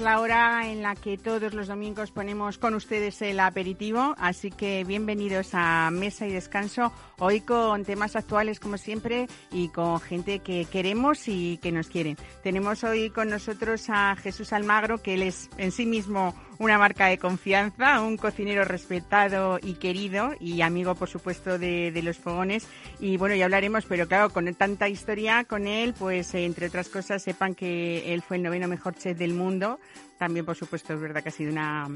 La hora en la que todos los domingos ponemos con ustedes el aperitivo, así que bienvenidos a Mesa y Descanso, hoy con temas actuales como siempre y con gente que queremos y que nos quieren. Tenemos hoy con nosotros a Jesús Almagro, que él es en sí mismo una marca de confianza, un cocinero respetado y querido y amigo, por supuesto, de, de los fogones. Y bueno, ya hablaremos, pero claro, con tanta historia con él, pues eh, entre otras cosas, sepan que él fue el noveno mejor chef del mundo. También, por supuesto, es verdad que ha sido una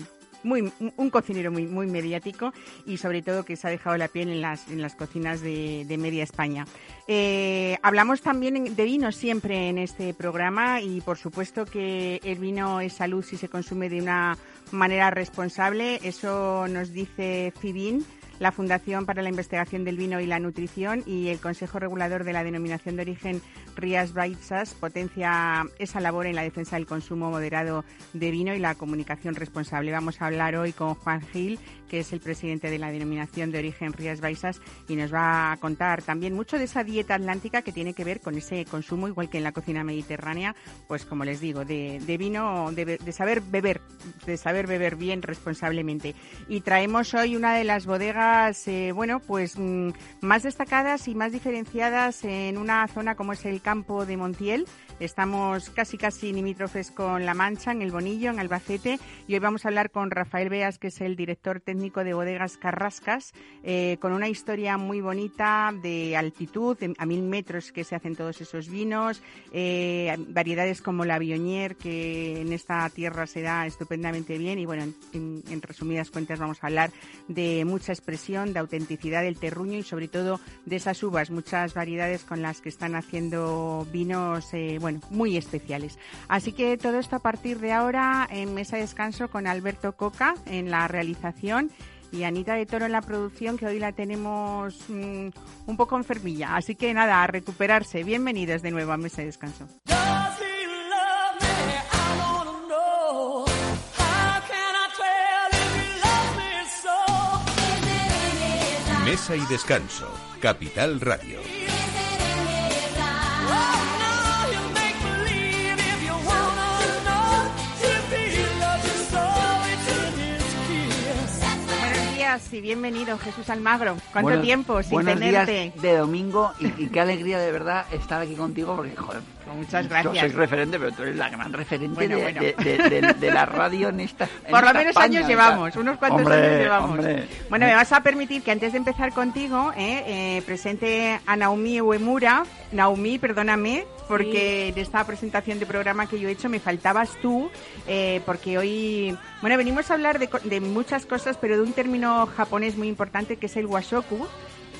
muy, un cocinero muy, muy mediático y sobre todo que se ha dejado la piel en las, en las cocinas de, de media España. Eh, hablamos también de vino siempre en este programa y por supuesto que el vino es salud si se consume de una manera responsable. Eso nos dice FIBIN la Fundación para la Investigación del Vino y la Nutrición y el Consejo Regulador de la Denominación de Origen Rías Baixas potencia esa labor en la defensa del consumo moderado de vino y la comunicación responsable. Vamos a hablar hoy con Juan Gil, que es el presidente de la Denominación de Origen Rías Baixas y nos va a contar también mucho de esa dieta atlántica que tiene que ver con ese consumo, igual que en la cocina mediterránea, pues como les digo, de, de vino, de, de saber beber, de saber beber bien responsablemente. Y traemos hoy una de las bodegas eh, bueno, pues mm, más destacadas y más diferenciadas en una zona como es el campo de Montiel. Estamos casi casi limítrofes con La Mancha, en el Bonillo, en Albacete, y hoy vamos a hablar con Rafael Beas, que es el director técnico de Bodegas Carrascas, eh, con una historia muy bonita de altitud, a mil metros que se hacen todos esos vinos, eh, variedades como la Bionier, que en esta tierra se da estupendamente bien, y bueno, en, en resumidas cuentas vamos a hablar de mucha expresión, de autenticidad del terruño y sobre todo de esas uvas, muchas variedades con las que están haciendo vinos, eh, bueno, muy especiales. Así que todo esto a partir de ahora en Mesa de Descanso con Alberto Coca en la realización y Anita de Toro en la producción, que hoy la tenemos mmm, un poco enfermilla. Así que nada, a recuperarse. Bienvenidos de nuevo a Mesa de Descanso. Mesa y Descanso, Capital Radio. Y bienvenido, Jesús Almagro. ¿Cuánto Buenos- tiempo sin buenos tenerte? días de domingo y, y qué alegría de verdad estar aquí contigo porque, joder, Muchas yo gracias. soy referente, pero tú eres la gran referente Bueno, de, bueno. de- de- de- de la radio en esta en Por lo esta menos España, años llevamos, unos cuantos Hombre, años llevamos. hombre. Bueno, me vas a permitir que antes de empezar contigo, eh, eh, presente a Naomi Uemura. Naomi, perdóname, porque de esta presentación de programa que yo he hecho me faltabas tú, eh, porque hoy, bueno, venimos a hablar de, co- de muchas cosas, pero de un término japonés muy importante que es el washoku,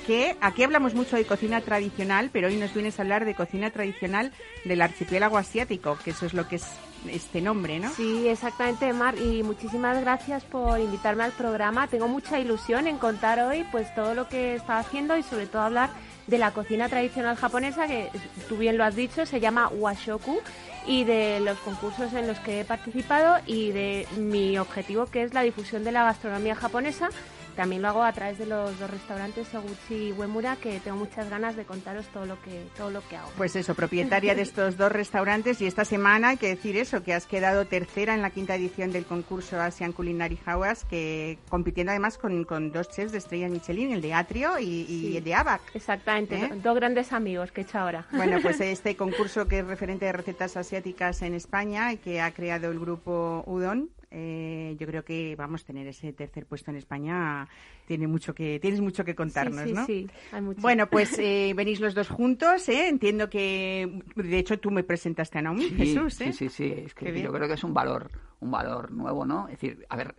que aquí hablamos mucho de cocina tradicional, pero hoy nos vienes a hablar de cocina tradicional del archipiélago asiático, que eso es lo que es este nombre, ¿no? Sí, exactamente, Mar, y muchísimas gracias por invitarme al programa. Tengo mucha ilusión en contar hoy pues todo lo que está haciendo y sobre todo hablar de la cocina tradicional japonesa, que tú bien lo has dicho, se llama washoku, y de los concursos en los que he participado y de mi objetivo que es la difusión de la gastronomía japonesa. También lo hago a través de los dos restaurantes Oguchi y Uemura, que tengo muchas ganas de contaros todo lo que todo lo que hago. Pues eso, propietaria de estos dos restaurantes y esta semana hay que decir eso, que has quedado tercera en la quinta edición del concurso Asian Culinary Hours, que compitiendo además con, con dos chefs de estrella Michelin, el de Atrio y, y Sí. el de Abac. Exactamente, ¿Eh? do- dos grandes amigos que he hecho ahora. Bueno, pues este concurso que es referente de recetas asiáticas en España y que ha creado el grupo Udon, eh, yo creo que vamos a tener ese tercer puesto en España. Tiene mucho que, tienes mucho que contarnos, sí, sí, ¿no? sí, hay mucho. Bueno, pues eh, venís los dos juntos, ¿eh? Entiendo que, de hecho, tú me presentaste a Naomi, Sí, Jesús, ¿eh? sí, sí, sí, es Qué que bien. yo creo que es un valor, un valor nuevo, ¿no? Es decir, a ver,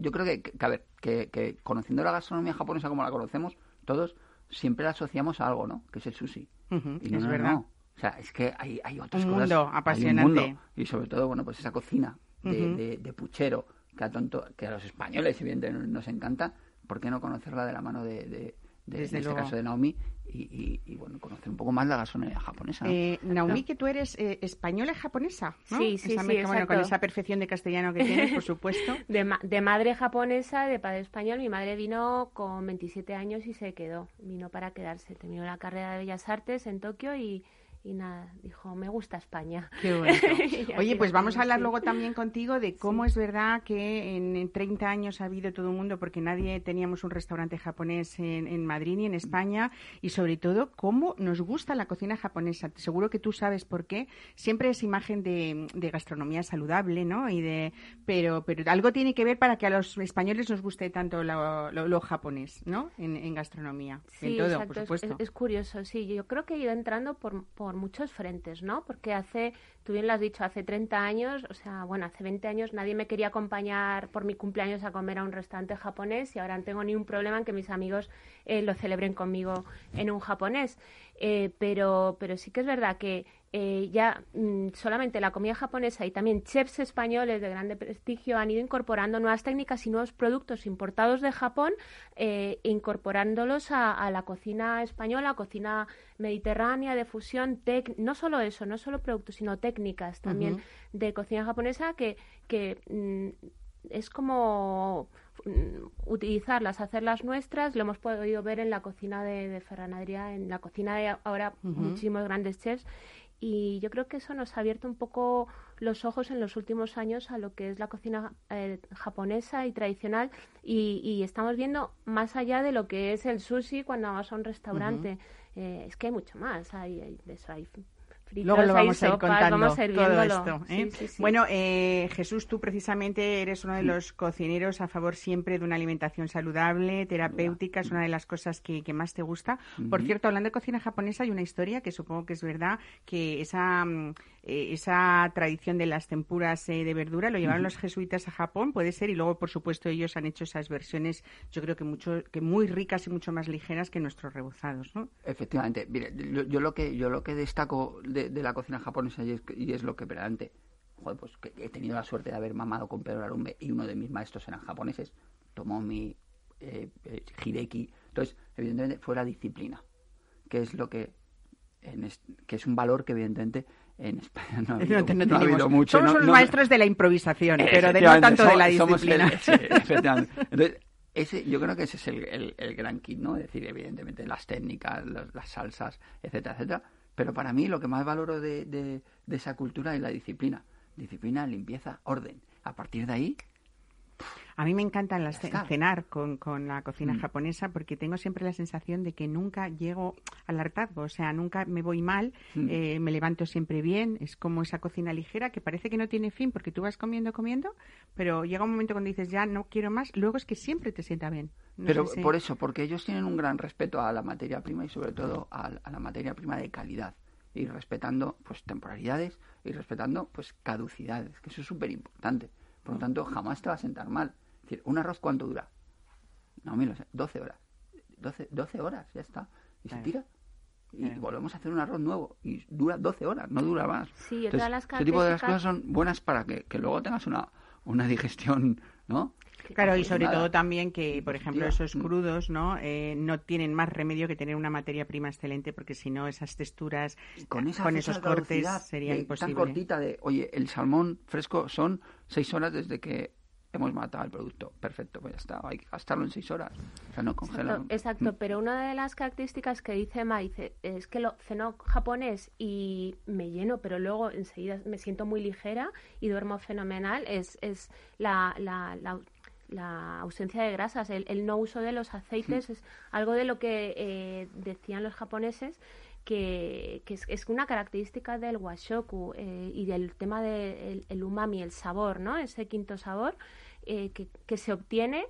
yo creo que, que, a ver, que, que conociendo la gastronomía japonesa como la conocemos todos, siempre la asociamos a algo, ¿no? Que es el sushi. Y no, es no, verdad. no. O sea, es que hay, hay otras Un cosas. mundo hay un apasionante. mundo. Y sobre todo, bueno, pues esa cocina de, de- de puchero que a, tonto, que a los españoles, evidentemente, nos encanta. ¿Por qué no conocerla de la mano de, de- de en este caso de Naomi, y, bueno, conocer un poco más la gastronomía japonesa. Eh, Naomi, que tú eres eh, española y japonesa, ¿no? Sí, sí, sí, bueno, con esa perfección de castellano que tienes, por supuesto. De, de, madre japonesa, de padre español. Mi madre vino con 27 años y se quedó. Vino para quedarse. Terminó la carrera de Bellas Artes en Tokio y y nada, dijo, me gusta España. Qué bueno. Oye, pues vamos a hablar luego también contigo de cómo es verdad que en, 30 años ha habido todo el mundo, porque nadie teníamos un restaurante japonés en, Madrid ni en España, y sobre todo cómo nos gusta la cocina japonesa. Seguro que tú sabes por qué. Siempre es imagen de, gastronomía saludable, ¿no? Y de, pero, pero algo tiene que ver para que a los españoles nos guste tanto lo, japonés, ¿no? En, gastronomía. Sí, en todo, por supuesto. Es, curioso, sí. Yo creo que he ido entrando por muchos frentes, ¿no? Porque hace, tú bien lo has dicho, hace 30 años, o sea, bueno, hace 20 años nadie me quería acompañar por mi cumpleaños a comer a un restaurante japonés y ahora no tengo ni un problema en que mis amigos eh, lo celebren conmigo en un japonés. Eh, pero, pero sí que es verdad que eh, ya mm, solamente la comida japonesa y también chefs españoles de grande prestigio han ido incorporando nuevas técnicas y nuevos productos importados de Japón, eh, incorporándolos a, la cocina española, cocina mediterránea de fusión, no solo eso, no solo productos, sino técnicas también de cocina japonesa que, que mm, es como mm, utilizarlas, hacerlas nuestras, lo hemos podido ver en la cocina de, de Ferran Adrià, en la cocina de ahora muchísimos grandes chefs y yo creo que eso nos ha abierto un poco los ojos en los últimos años a lo que es la cocina eh, japonesa y tradicional y, estamos viendo más allá de lo que es el sushi cuando vas a un restaurante. Eh, es que hay mucho más, hay, de eso hay Luego lo vamos a ir contando todo esto. ¿eh? Bueno, eh, Jesús, tú precisamente eres uno de los cocineros a favor siempre de una alimentación saludable, terapéutica, es una de las cosas que, más te gusta. Por cierto, hablando de cocina japonesa, hay una historia que supongo que es verdad, que esa, mm, eh, esa tradición de las tempuras de verdura lo llevaron los jesuitas a Japón, puede ser, y luego, por supuesto, ellos han hecho esas versiones, yo creo que mucho que muy ricas y mucho más ligeras que nuestros rebozados, ¿no? Efectivamente. Mire, yo, lo que yo lo que destaco de de, la cocina japonesa y es, lo que verdaderamente, joder, pues que he tenido la suerte de haber mamado con Pedro Arumbe y uno de mis maestros eran japoneses, Tomomi, eh, eh, Hideki. Entonces, evidentemente fue la disciplina, que es lo que, que es un valor que evidentemente en España no ha habido, mucho. Somos los maestros de la improvisación, pero de no tanto de la disciplina. Entonces, ese, yo creo que ese es el, el, gran kit, ¿no? Es decir, evidentemente las técnicas, las salsas, etcétera, etcétera, pero para mí lo que más valoro de, de, esa cultura es la disciplina. Disciplina, limpieza, orden. A partir de ahí, a mí me encanta las cenar con, con, la cocina mm. japonesa porque tengo siempre la sensación de que nunca llego al hartazgo, o sea, nunca me voy mal, mm. eh, me levanto siempre bien, es como esa cocina ligera que parece que no tiene fin porque tú vas comiendo, comiendo, pero llega un momento cuando dices ya no quiero más, luego es que siempre te sienta bien. pero por eso, porque ellos tienen un gran respeto a la materia prima y sobre todo a, a la materia prima de calidad y respetando pues temporalidades y respetando pues caducidades, que eso es súper importante. Por lo tanto, jamás te va a sentar mal. Decir, ¿un arroz cuánto dura? No, mira, 12 horas. 12, 12 horas, ya está. Y se tira. Y volvemos a hacer un arroz nuevo. Y dura 12 horas, no dura más. Sí, todas las Ese tipo de cosas son buenas para que, que luego tengas una, una digestión, ¿no? Claro, y sobre todo también que, por ejemplo, esos mm. crudos no eh, no tienen más remedio que tener una materia prima excelente, porque si no, esas texturas con, esos cortes sería imposible. Tan cortita de, oye, el salmón fresco son seis horas desde que hemos matado el producto. Perfecto, pues ya está, hay que gastarlo en seis horas. O sea, no congelarlo. Exacto, mm. pero una de las características que dice Ma es que lo ceno japonés y me lleno, pero luego enseguida me siento muy ligera y duermo fenomenal. Es, es la, la, la la ausencia de grasas, el, no uso de los aceites es algo de lo que eh, decían los japoneses que, es, una característica del washoku eh, y del tema del el umami, el sabor, ¿no? Ese quinto sabor eh, que, se obtiene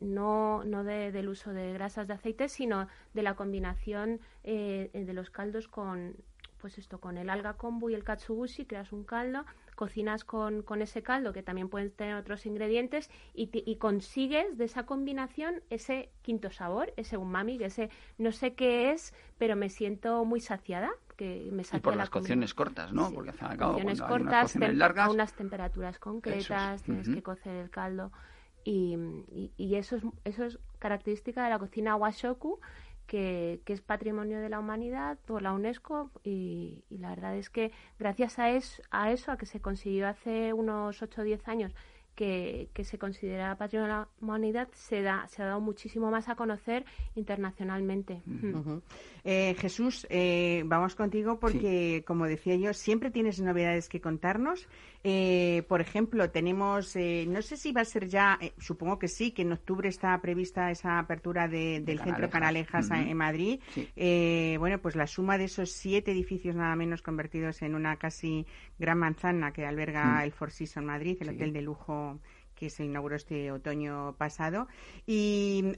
no, no del uso de grasas de aceites, sino de la combinación de los caldos con, pues esto, con el alga kombu y el katsubushi, creas un caldo cocinas con, con ese caldo, que también pueden tener otros ingredientes, y, y, consigues de esa combinación ese quinto sabor, ese umami, ese no sé qué es, pero me siento muy saciada. Que me y por las cocciones cortas, ¿no? Porque al cabo, cortas, a unas temperaturas concretas, tienes que cocer el caldo y, y, eso, es, eso es característica de la cocina washoku, que, que, es patrimonio de la humanidad por la UNESCO y, y la verdad es que gracias a a eso, a que se consiguió hace unos 8 o 10 años que, se considera patrimonio de la humanidad se, da, se ha dado muchísimo más a conocer internacionalmente. Eh, Jesús, eh, vamos contigo porque, como decía yo, siempre tienes novedades que contarnos. Eh, por ejemplo, tenemos, no sé si va a ser ya, supongo que sí, que en octubre está prevista esa apertura del centro Canalejas en Madrid. bueno, pues la suma de esos siete edificios nada menos convertidos en una casi gran manzana que alberga mm. el Four Seasons Madrid, el hotel de lujo que se inauguró este otoño pasado. Y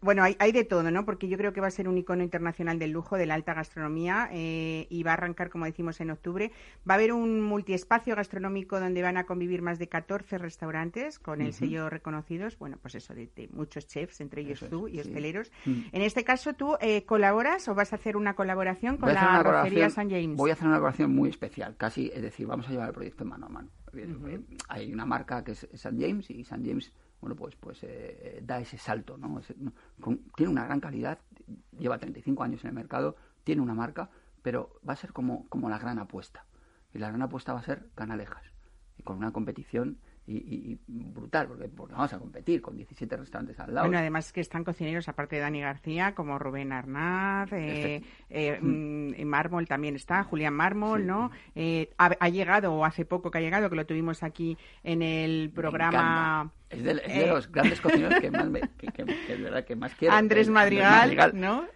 bueno, hay, de todo, ¿no? Porque yo creo que va a ser un icono internacional del lujo, de la alta gastronomía, eh, y va a arrancar, como decimos, en octubre. Va a haber un multiespacio gastronómico donde van a convivir más de 14 restaurantes con el sello reconocidos, bueno, pues eso, de, muchos chefs, entre ellos tú y hosteleros. Mm. En este caso, ¿tú eh, colaboras o vas a hacer una colaboración con la Rocería San James? Voy a hacer una colaboración muy especial, casi, es decir, vamos a llevar el proyecto mano a mano. Hay una marca que es St. James y St. James, bueno, pues, pues eh, da ese salto, ¿no? tiene una gran calidad, lleva 35 años en el mercado, tiene una marca, pero va a ser como, como la gran apuesta. Y la gran apuesta va a ser Canalejas, y con una competición y, brutal, porque, porque vamos a competir con 17 restaurantes al lado. Bueno, además que están cocineros, aparte de Dani García, como Rubén Arnaz, eh, eh, mm, Mármol también está, Julián Mármol, ¿no? Eh, ha, llegado, o hace poco que ha llegado, que lo tuvimos aquí en el programa... Es de, eh, los grandes cocineros que más, me, que, verdad, que más quiero. Andrés Madrigal, ¿no?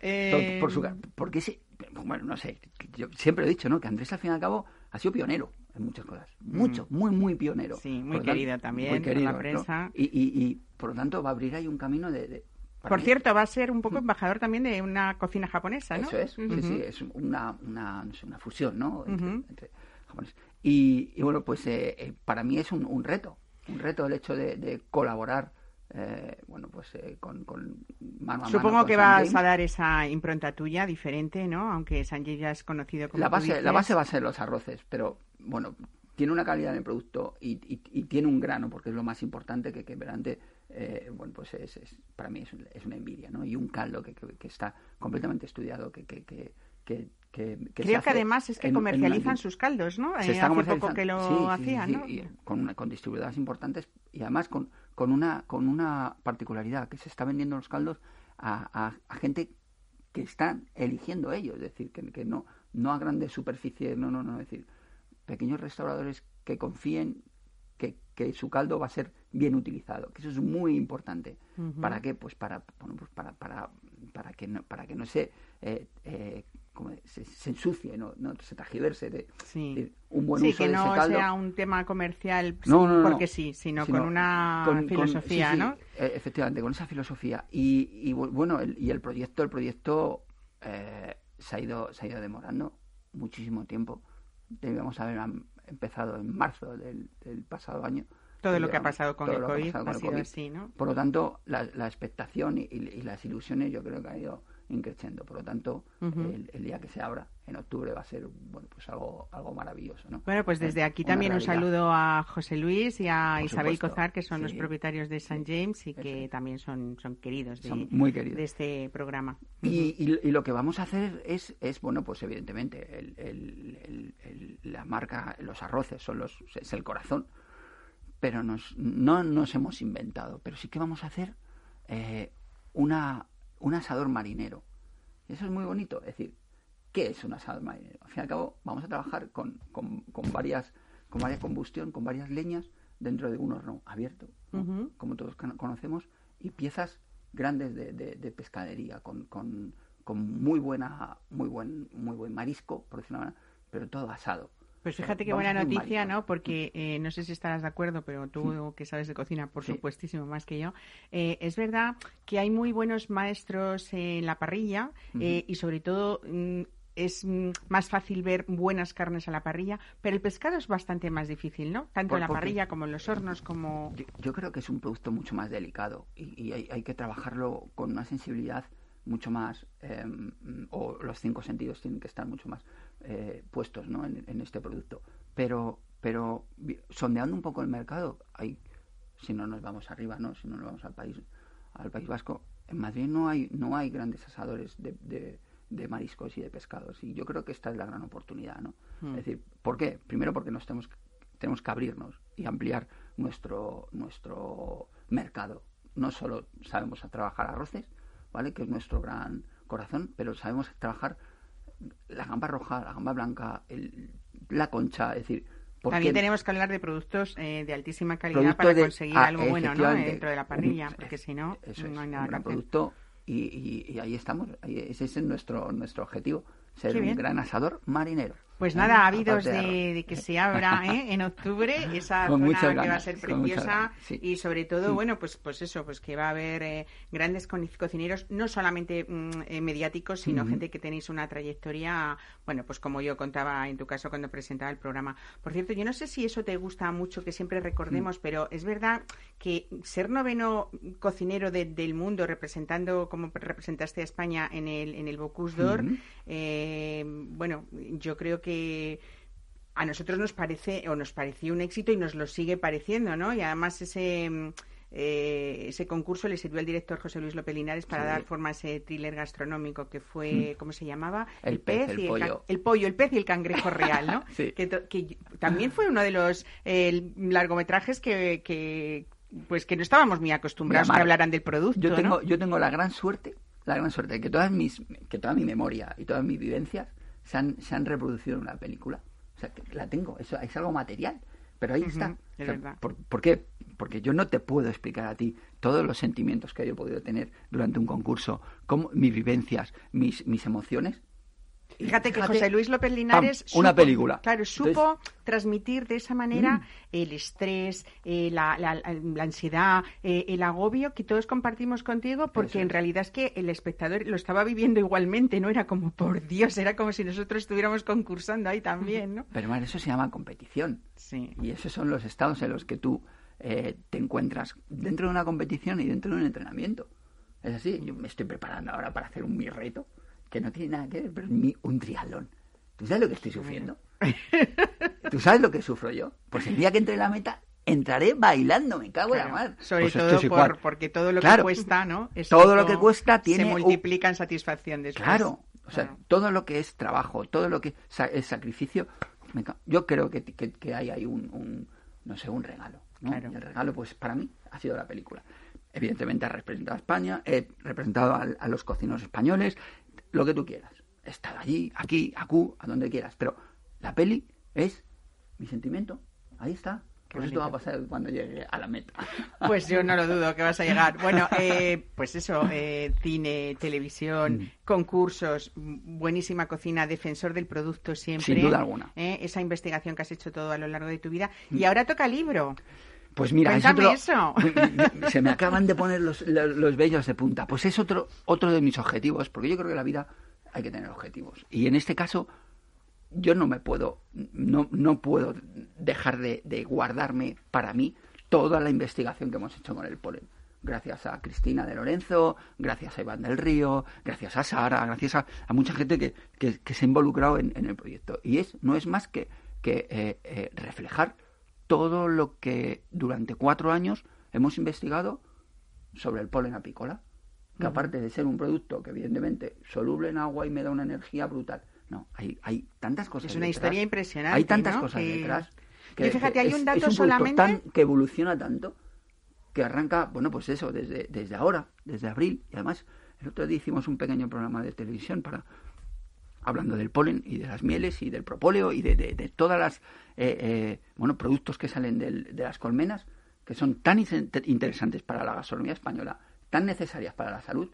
Por, su, porque sí, bueno, no sé, yo siempre he dicho, ¿no? Que Andrés al fin y al cabo ha sido pionero en muchas cosas. Mucho, mm. muy, muy pionero. Sí, muy querida también muy la prensa. Y, y, y, por lo tanto va a abrir ahí un camino de... por cierto, va a ser un poco embajador también de una cocina japonesa, ¿no? Eso es, sí, sí, es una, una, una fusión, ¿no? Entre, japonés. Y, bueno, pues eh, eh, para mí es un, un, reto, un reto el hecho de, de colaborar eh, bueno, pues eh, con, con, mano a Supongo que vas a dar esa impronta tuya diferente, ¿no? Aunque Sanjay ya es conocido como. La base, la base va a ser los arroces, pero bueno, tiene una calidad en el producto y, tiene un grano, porque es lo más importante que, que verante, eh, bueno, pues es, para mí es, una envidia, ¿no? Y un caldo que, está completamente estudiado, que, que, que Creo que además es que comercializan sus caldos, ¿no? Se hace poco que lo hacían, ¿no? con, con distribuidoras importantes y además con, con una, con una particularidad, que se está vendiendo los caldos a, a, gente que están eligiendo ellos, es decir, que, que, no, no a grandes superficies, no, no, no, es decir, pequeños restauradores que confíen que, que su caldo va a ser bien utilizado, que eso es muy importante. ¿Para qué? Pues para, bueno, pues para, para, para, que no, para que no se eh, eh, se, ensucie, no, no se tajiverse de, un buen sí, uso que no sea un tema comercial porque sí, sino, con una filosofía, ¿no? E, efectivamente, con esa filosofía. Y, y bueno, el, y el proyecto, el proyecto eh, se ha ido se ha ido demorando muchísimo tiempo. Debíamos haber empezado en marzo del, pasado año. Todo lo que ha pasado con el COVID ha sido así, ¿no? Por lo tanto, la, la expectación y, y, las ilusiones yo creo que ha ido increciendo. Por lo tanto, el, día que se abra en octubre va a ser bueno pues algo algo maravilloso. ¿no? Bueno, pues desde aquí también un saludo a José Luis y a Isabel Cozar, que son los propietarios de St. James y que también son, son queridos de, muy queridos. de este programa. Y, y, lo que vamos a hacer es, es bueno, pues evidentemente, el, el, la marca, los arroces son los, es el corazón, pero nos, no nos hemos inventado, pero sí que vamos a hacer eh, una un asador marinero. Y eso es muy bonito. Es decir, ¿qué es un asador marinero? Al fin y al cabo, vamos a trabajar con, con, con varias, con varias combustión, con varias leñas dentro de un horno abierto, como todos conocemos, y piezas grandes de, de, pescadería, con, con, con, muy buena, muy buen, muy buen marisco, por decirlo manera, pero todo asado. Pues fíjate qué buena noticia, ¿no? Porque eh, no sé si estarás de acuerdo, pero tú que sabes de cocina, por supuestísimo, más que yo, eh, es verdad que hay muy buenos maestros en la parrilla eh, y sobre todo mm, es mm, más fácil ver buenas carnes a la parrilla, pero el pescado es bastante más difícil, ¿no? Tanto en la parrilla como en los hornos, como... Yo, creo que es un producto mucho más delicado y, hay, que trabajarlo con una sensibilidad mucho más, em, o los cinco sentidos tienen que estar mucho más eh, puestos ¿no? en, este producto. Pero, pero sondeando un poco el mercado, hay si no nos vamos arriba, ¿no? Si no nos vamos al país, al País Vasco, en Madrid no hay, no hay grandes asadores de, de, mariscos y de pescados. Y yo creo que esta es la gran oportunidad, ¿no? Mm. Es decir, ¿por qué? Primero porque nos tenemos, tenemos que abrirnos y ampliar nuestro, nuestro mercado. No solo sabemos trabajar arroces, ¿vale? Que es nuestro gran corazón, pero sabemos trabajar la gamba roja, la gamba blanca, el, la concha, es decir, también tenemos que hablar de productos eh, de altísima calidad para conseguir ah, algo bueno ¿no? dentro de la parrilla, porque si no, no hay nada que producto y, y, ahí estamos, ese es nuestro, nuestro objetivo, ser un gran asador marinero. Pues nada, habidos de, que se abra ¿eh? en octubre esa zona que va a ser preciosa y sobre todo, bueno, pues pues eso, pues que va a haber eh, grandes cocineros, no solamente mm, eh, mediáticos, sino gente que tenéis una trayectoria, bueno, pues como yo contaba en tu caso cuando presentaba el programa. Por cierto, yo no sé si eso te gusta mucho que siempre recordemos, mm. pero es verdad que ser noveno cocinero del mundo, representando como representaste a España en el, en el Bocuse d'Or, bueno, yo creo que que a nosotros nos parece o nos pareció un éxito y nos lo sigue pareciendo, ¿no? Y además ese mm, eh, ese concurso le sirvió al director José Luis López Linares para dar forma a ese thriller gastronómico que fue, ¿cómo se llamaba? El, pez, y el pollo. El, pollo, el pez y el cangrejo real, ¿no? que, también fue uno de los largometrajes que, que, pues que no estábamos muy acostumbrados a que hablaran del producto. Yo tengo, yo tengo la gran suerte, la gran suerte de que todas mis, que toda mi memoria y todas mis vivencias se han, se han reproducido en una película. O sea, que la tengo, eso es algo material. Pero ahí está. por, qué? Porque yo no te puedo explicar a ti todos los sentimientos que yo he podido tener durante un concurso, cómo, mis vivencias, mis, mis emociones, Fíjate que José Luis López Linares. una película. Claro, supo transmitir de esa manera mm. el estrés, eh, la, la, ansiedad, eh, el agobio que todos compartimos contigo, porque en realidad es que el espectador lo estaba viviendo igualmente, no era como por Dios, era como si nosotros estuviéramos concursando ahí también, ¿no? Pero bueno, eso se llama competición. Sí. Y esos son los estados en los que tú eh, te encuentras dentro de una competición y dentro de un entrenamiento. Es así, yo me estoy preparando ahora para hacer un mi reto que no tiene nada que ver, pero ni un triatlón. ¿Tú sabes lo que estoy sufriendo? ¿Tú sabes lo que sufro yo? Pues el día que entre en la meta, entraré bailando, me cago en la mar. Sobre pues todo porque todo lo que cuesta, ¿no? todo lo que cuesta tiene... Se multiplica en satisfacción después. Claro, o sea, todo lo que es trabajo, todo lo que es sacrificio, yo creo que, que, hay ahí un, no sé, un regalo. ¿no? el regalo, pues para mí, ha sido la película. Evidentemente ha representado a España, he representado a los cocineros españoles, lo que tú quieras. Estar allí, aquí, acu, a donde quieras. Pero la peli es mi sentimiento. Ahí está. Pues esto va a pasar cuando llegue a la meta. Pues yo no lo dudo que vas a llegar. Bueno, eh, pues eso, eh, cine, televisión, mm. concursos, buenísima cocina, defensor del producto siempre. Sin duda alguna. Eh, esa investigación que has hecho todo a lo largo de tu vida. Y ahora toca libro. Pues mira, eso. se me acaban de poner los, los, vellos de punta. Pues es otro, otro de mis objetivos, porque yo creo que la vida hay que tener objetivos. Y en este caso, yo no me puedo, no, no puedo dejar de, guardarme para mí toda la investigación que hemos hecho con el polen. Gracias a Cristina de Lorenzo, gracias a Iván del Río, gracias a Sara, gracias a, mucha gente que, que, se ha involucrado en, el proyecto. Y es, no es más que, que eh, eh, reflejar todo lo que durante cuatro años hemos investigado sobre el polen apícola, que aparte de ser un producto que evidentemente soluble en agua y me da una energía brutal, no, hay, hay tantas cosas. Es una historia impresionante. Hay tantas cosas detrás. Que, fíjate, hay un dato es un solamente. Tan, que evoluciona tanto que arranca, bueno, pues eso, desde, desde ahora, desde abril. Y además, el otro día hicimos un pequeño programa de televisión para hablando del polen y de las mieles y del propóleo y de, de, todas las eh, eh, bueno productos que salen de las colmenas que son tan interesantes para la gastronomía española, tan necesarias para la salud,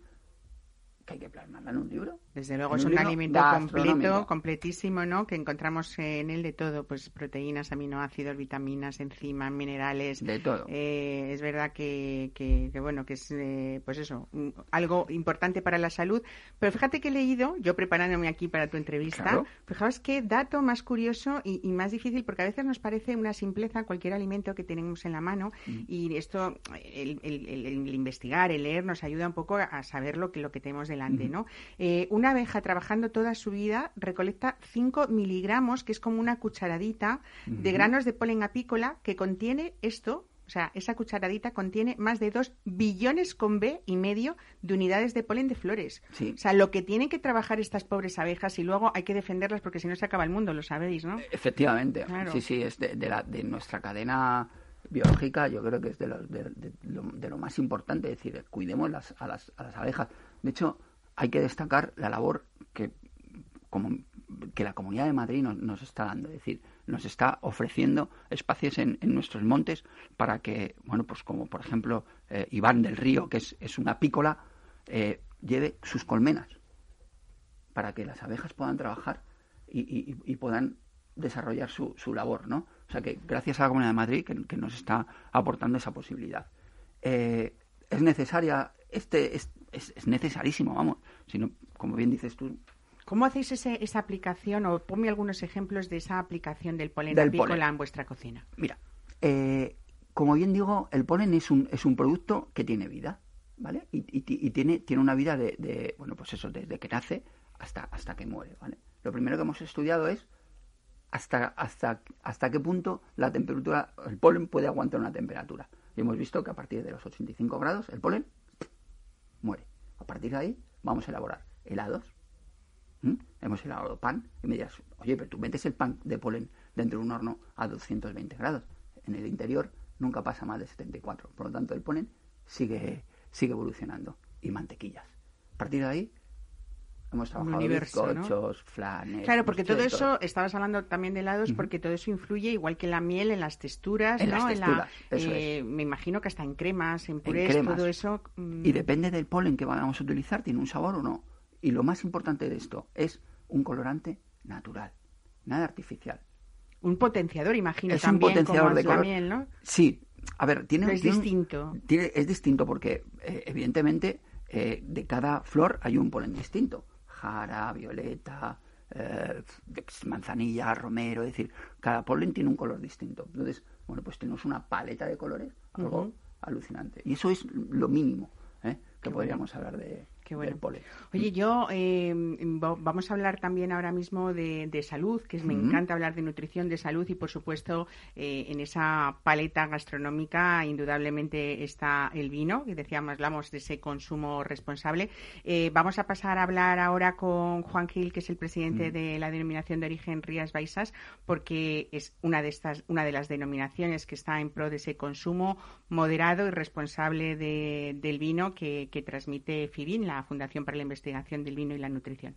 que hay que plasmarla en un libro. Desde luego es un alimento completo, completísimo, ¿no? Que encontramos en él de todo, pues proteínas, aminoácidos, vitaminas, enzimas, minerales. De todo. Eh, es verdad que, que, bueno, que es, eh, pues eso, algo importante para la salud. Pero fíjate que he leído, yo preparándome aquí para tu entrevista, fijaos qué dato más curioso y, más difícil, porque a veces nos parece una simpleza cualquier alimento que tenemos en la mano mm. y esto, el, el, investigar, el leer, nos ayuda un poco a saber lo que, lo que tenemos delante, ¿no? Eh, una abeja trabajando toda su vida recolecta 5 miligramos, que es como una cucharadita, de granos de polen apícola que contiene esto O sea, esa cucharadita contiene más de 2 billones con B y medio de unidades de polen de flores. O sea, lo que tienen que trabajar estas pobres abejas y lugo hay que defenderlas porque si no se acaba el mundo, lo sabéis, ¿no? Efectivamente. Sí, sí, es de, la, de nuestra cadena biológica, yo creo que es de lo, de, lo, más importante, es decir, cuidemos las, a, las, a las abejas. De hecho, hay que destacar la labor que, como, que la Comunidad de Madrid nos, nos está dando. Es decir, nos está ofreciendo espacios en, nuestros montes para que, bueno, pues como por ejemplo eh, Iván del Río, que es, es una pícola, eh, lleve sus colmenas para que las abejas puedan trabajar y, puedan desarrollar su, su, labor, ¿no? O sea que gracias a la Comunidad de Madrid que, nos está aportando esa posibilidad. Eh, es necesaria, este es, es, es necesarísimo, vamos, sino, como bien dices tú, ¿Cómo hacéis esa aplicación o ponme algunos ejemplos de esa aplicación del polen apícola en vuestra cocina? Mira, eh, como bien digo, el polen es un, es un producto que tiene vida, ¿vale? Y, tiene, tiene una vida de, bueno, pues eso, desde que nace hasta, hasta que muere, ¿vale? Lo primero que hemos estudiado es hasta, hasta, hasta qué punto la temperatura, el polen puede aguantar una temperatura. Y hemos visto que a partir de los 85 grados el polen muere. A partir de ahí vamos a elaborar helados. Hemos elaborado pan y me dirás, oye, pero tú metes el pan de polen dentro de un horno a 220 grados. En el interior nunca pasa más de 74. Por lo tanto, el polen sigue, sigue evolucionando. Y mantequillas. A partir de ahí hemos trabajado bizcochos, flanes. Claro, porque todo eso, estabas hablando también de helados, porque todo eso influye, igual que la miel, en las texturas, en ¿no? Las texturas, eh, Me imagino que hasta en cremas, en purés, todo eso. Mm. Y depende del polen que vamos a utilizar, tiene un sabor o no. Y lo más importante de esto es un colorante natural, nada artificial. Un potenciador, imagino, es también, un potenciador de color. miel, ¿no? Sí, a ver, tiene... es distinto. Tiene, es distinto porque, eh, evidentemente, eh, de cada flor hay un polen distinto. Violeta, eh, manzanilla, romero, es decir, cada polen tiene un color distinto. Entonces, bueno, pues tenemos una paleta de colores, algo alucinante. Y eso es lo mínimo que podríamos hablar de, Qué bueno. Oye, yo eh, vamos a hablar también ahora mismo de, salud, que es, me encanta hablar de nutrición, de salud y por supuesto eh, en esa paleta gastronómica indudablemente está el vino, que decíamos, hablamos de ese consumo responsable. Eh, vamos a pasar a hablar ahora con Juan Gil, que es el presidente de la denominación de origen Rías Baixas, porque es una de estas, una de las denominaciones que está en pro de ese consumo moderado y responsable del vino que, que transmite FIBIN, Fundación para la Investigación del Vino y la Nutrición.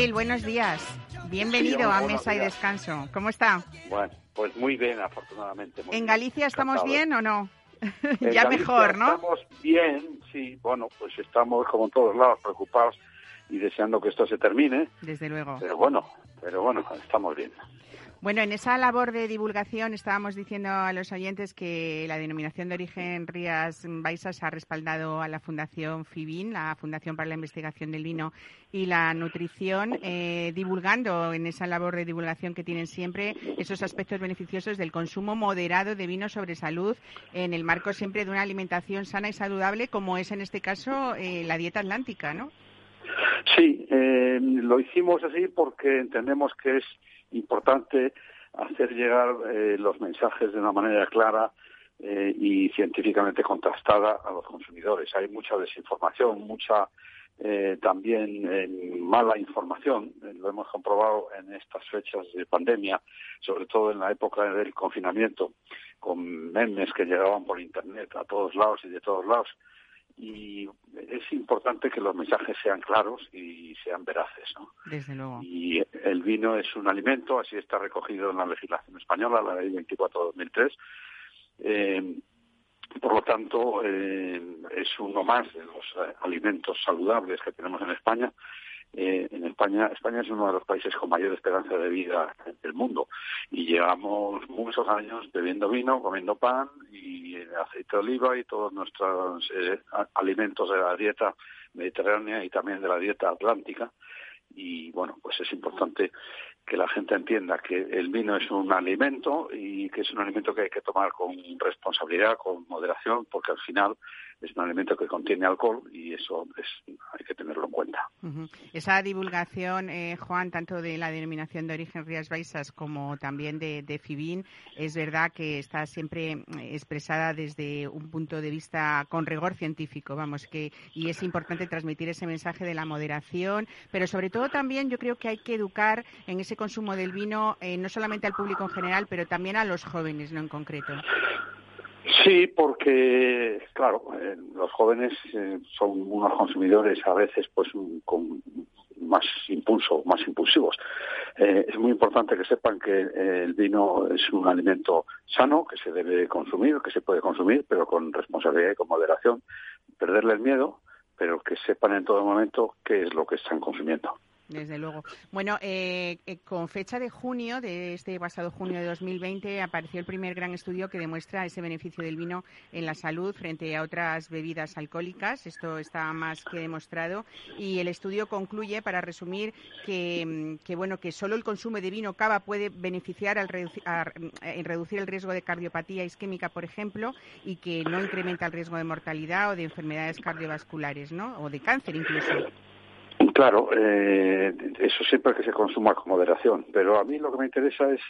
Gil, buenos días. Bienvenido a Mesa y Descanso. ¿Cómo está? Bueno, pues muy bien, afortunadamente. ¿En Galicia estamos bien o no? ya mejor, ¿no? Estamos bien, sí. Bueno, pues estamos como en todos lados preocupados y deseando que esto se termine. Desde luego. Pero bueno, pero bueno, estamos bien. Bueno, en esa labor de divulgación estábamos diciendo a los oyentes que la denominación de origen Rías Baixas ha respaldado a la Fundación FIBIN, la Fundación para la Investigación del Vino y la Nutrición, eh, divulgando en esa labor de divulgación que tienen siempre esos aspectos beneficiosos del consumo moderado de vino sobre salud en el marco siempre de una alimentación sana y saludable, como es en este caso eh, la dieta atlántica, ¿no? Sí, eh, lo hicimos así porque entendemos que es importante hacer llegar eh, los mensajes de una manera clara eh, y científicamente contrastada a los consumidores. Hay mucha desinformación, mucha eh, también mala información, lo hemos comprobado en estas fechas de pandemia, sobre todo en la época del confinamiento, con memes que llegaban por Internet a todos lados y de todos lados y es importante que los mensajes sean claros y sean veraces. ¿no? Desde luego. Y el vino es un alimento, así está recogido en la legislación española, la ley 24-2003. Eh, por lo tanto, eh, es uno más de los eh, alimentos saludables que tenemos en España. Eh, en España, España es uno de los países con mayor esperanza de vida del mundo. Y llevamos muchos años bebiendo vino, comiendo pan y aceite de oliva y todos nuestros alimentos de la dieta mediterránea y también de la dieta atlántica. Y bueno, pues es importante que la gente entienda que el vino es un alimento y que es un alimento que hay que tomar con responsabilidad, con moderación, porque al final es un alimento que contiene alcohol y eso es, hay que tenerlo en cuenta. Esa divulgación, eh, Juan, tanto de la denominación de origen Rías Baixas como también de, de FIBIN, es verdad que está siempre eh, expresada desde un punto de vista con rigor científico, vamos, que y es importante transmitir ese mensaje de la moderación, pero sobre todo también yo creo que hay que educar en ese consumo del vino eh, no solamente al público en general, pero también a los jóvenes, no en concreto. Sí, porque, claro, eh, los jóvenes eh, son unos consumidores a veces pues con más impulso, más impulsivos. Eh, es muy importante que sepan que el vino es un alimento sano, que se debe consumir, que se puede consumir, pero con responsabilidad y con moderación. Perderle el miedo, pero que sepan en todo momento qué es lo que están consumiendo. Desde luego. Bueno, eh, eh, con fecha de junio, de este pasado junio de 2020, apareció el primer gran estudio que demuestra ese beneficio del vino en la salud frente a otras bebidas alcohólicas. Esto está más que demostrado. Y el estudio concluye, para resumir, que, mm, bueno, que solo el consumo de vino cava puede beneficiar al en reducir el riesgo de cardiopatía isquémica, por ejemplo, y que no incrementa el riesgo de mortalidad o de enfermedades cardiovasculares, ¿no? O de cáncer incluso. Claro, eh, eso siempre que se consuma con moderación, pero a mí lo que me interesa es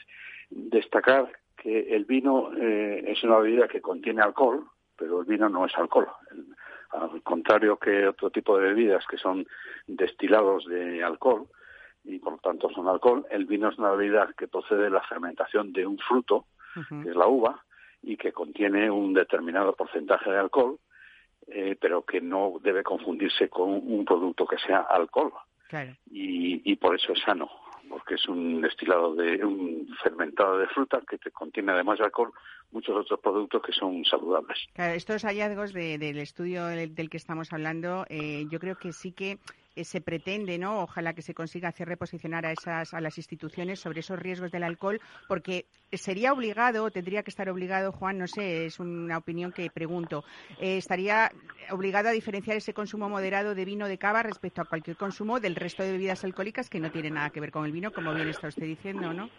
destacar que el vino eh, es una bebida que contiene alcohol, pero el vino no es alcohol. al contrario que otro tipo de bebidas que son destilados de alcohol y por lo tanto son alcohol, el vino es una bebida que procede de la fermentación de un fruto, que es la uva, y que contiene un determinado porcentaje de alcohol eh, pero que no debe confundirse con un producto que sea alcohol. Y, y por eso es sano, porque es un destilado de un fermentado de fruta que te contiene además de alcohol muchos otros productos que son saludables. Claro, estos hallazgos del estudio del, que estamos hablando, eh, yo creo que sí que eh, se pretende, ¿no? Ojalá que se consiga hacer reposicionar a esas a las instituciones sobre esos riesgos del alcohol, porque sería obligado, tendría que estar obligado, Juan, no sé, es una opinión que pregunto, eh, estaría obligado a diferenciar ese consumo moderado de vino de cava respecto a cualquier consumo del resto de bebidas alcohólicas que no tienen nada que ver con el vino, como bien está usted diciendo, ¿no?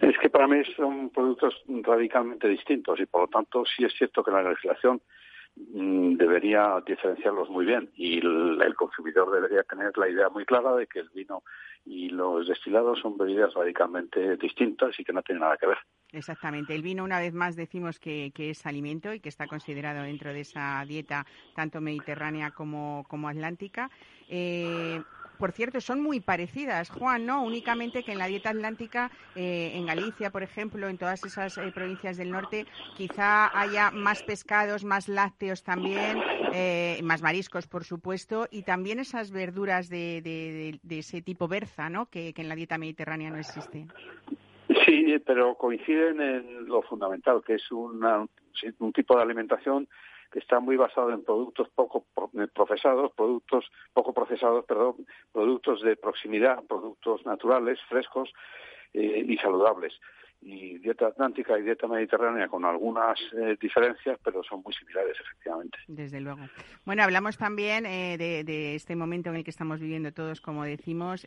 Es que para mí son productos radicalmente distintos y por lo tanto sí es cierto que la legislación debería diferenciarlos muy bien y el, consumidor debería tener la idea muy clara de que el vino y los destilados son bebidas radicalmente distintas y que no tienen nada que ver. Exactamente. El vino, una vez más, decimos que, es alimento y que está considerado dentro de esa dieta tanto mediterránea como, como atlántica. Eh, por cierto, son muy parecidas, Juan, ¿no? Únicamente que en la dieta atlántica, eh, en Galicia, por ejemplo, en todas esas eh, provincias del norte, quizá haya más pescados, más lácteos también, eh, más mariscos, por supuesto, y también esas verduras de, ese tipo berza, ¿no? Que, que en la dieta mediterránea no existe. Sí, pero coinciden en lo fundamental, que es una, un tipo de alimentación que está muy basado en productos poco eh, procesados, productos poco procesados, perdón, productos de proximidad, productos naturales, frescos eh, y saludables. Y dieta atlántica y dieta mediterránea con algunas eh, diferencias, pero son muy similares, efectivamente. Desde luego. Bueno, hablamos también de, de, este momento en el que estamos viviendo todos, como decimos,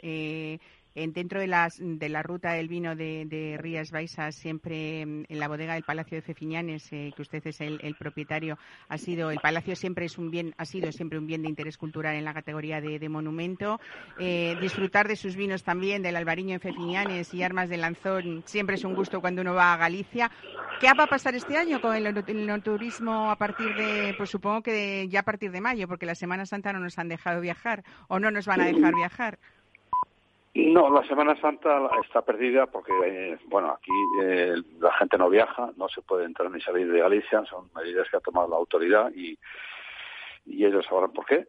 dentro de, las, de la ruta del vino de, Rías Baixas, siempre mm, en la bodega del Palacio de Fefiñanes, eh, que usted es el, propietario, ha sido el palacio siempre es un bien, ha sido siempre un bien de interés cultural en la categoría de, monumento. Eh, disfrutar de sus vinos también, del Albariño en Fefiñanes y Armas de Lanzón, siempre es un gusto cuando uno va a Galicia. ¿Qué va a pasar este año con el, turismo a partir de, pues supongo que ya a partir de mayo, porque la Semana Santa no nos han dejado viajar o no nos van a dejar viajar? No, la Semana Santa está perdida porque, eh, bueno, aquí eh, la gente no viaja, no se puede entrar ni salir de Galicia, son medidas que ha tomado la autoridad y, y ellos sabrán por qué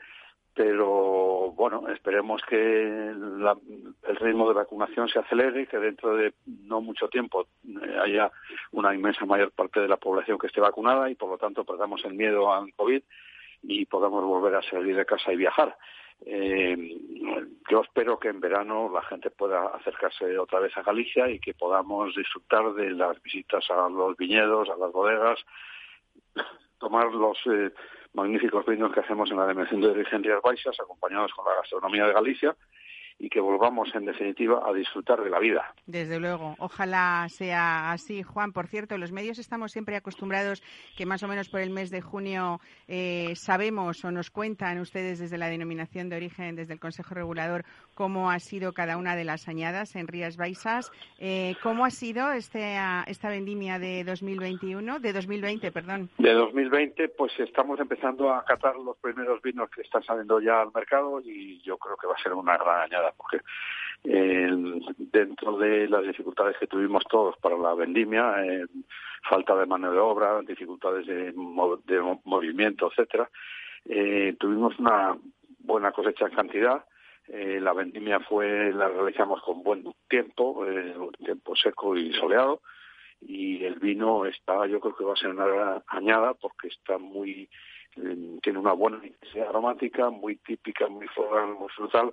pero bueno, esperemos que el ritmo de vacunación se acelere, y que dentro de no mucho tiempo eh, haya una inmensa mayor parte de la población que esté vacunada y por lo tanto perdamos el miedo al COVID y podamos volver a salir de casa y viajar. Eh, yo espero que en verano la gente pueda acercarse otra vez a Galicia y que podamos disfrutar de las visitas a los viñedos, a las bodegas, tomar los eh, magníficos vinos que hacemos en la dimensión de origen Rías Baixas, acompañados con la gastronomía de Galicia, y que volvamos, en definitiva, a disfrutar de la vida. Desde luego, ojalá sea así, Juan. Por cierto, los medios estamos siempre acostumbrados que más o menos por el mes de junio eh, sabemos o nos cuentan ustedes desde la denominación de origen, desde el Consejo Regulador, cómo ha sido cada una de las añadas en Rías Baixas. Eh, ¿Cómo ha sido este, esta vendimia de 2021, de 2020, perdón? De 2020, pues estamos empezando a catar los primeros vinos que están saliendo ya al mercado y yo creo que va a ser una gran añada porque eh, dentro de las dificultades que tuvimos todos para la vendimia, eh, falta de mano de obra, dificultades de, movimiento, etcétera, eh, tuvimos una buena cosecha en cantidad. la vendimia fue la realizamos con buen tiempo, tiempo seco y soleado, y el vino está, yo creo que va a ser una añada porque está muy tiene una buena aromática, muy típica, muy floral, muy frutal,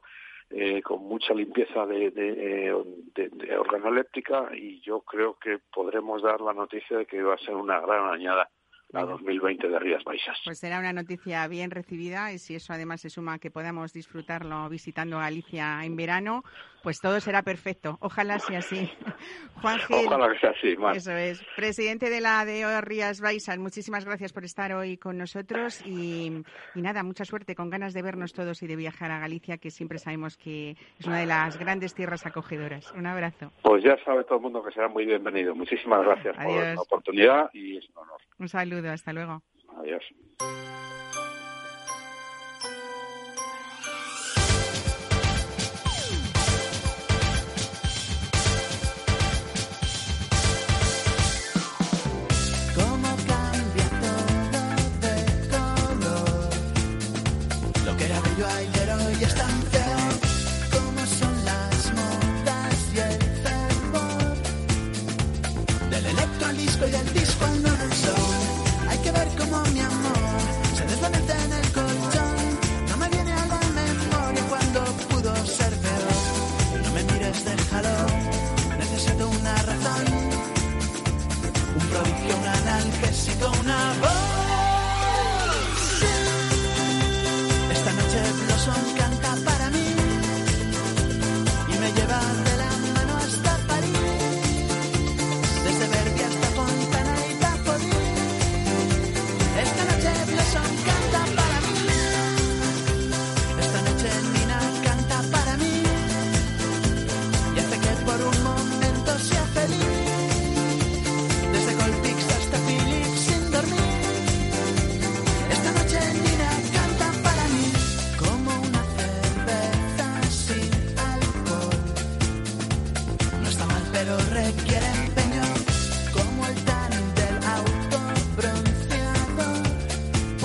eh, con mucha limpieza de, de, de, organoléptica y yo creo que podremos dar la noticia de que va a ser una gran añada la 2020 de Rías Baixas. Pues será una noticia bien recibida y si eso además se suma que podamos disfrutarlo visitando Galicia en verano, pues todo será perfecto. Ojalá sea así. Juan Gil. Ojalá que sea así, Eso es. Presidente de la de Rías Baixas, muchísimas gracias por estar hoy con nosotros y, nada, mucha suerte, con ganas de vernos todos y de viajar a Galicia, que siempre sabemos que es una de las grandes tierras acogedoras. Un abrazo. Pues ya sabe todo el mundo que será muy bienvenido. Muchísimas gracias por la oportunidad y es un honor. Un saludo, hasta luego. Adiós. pero requieren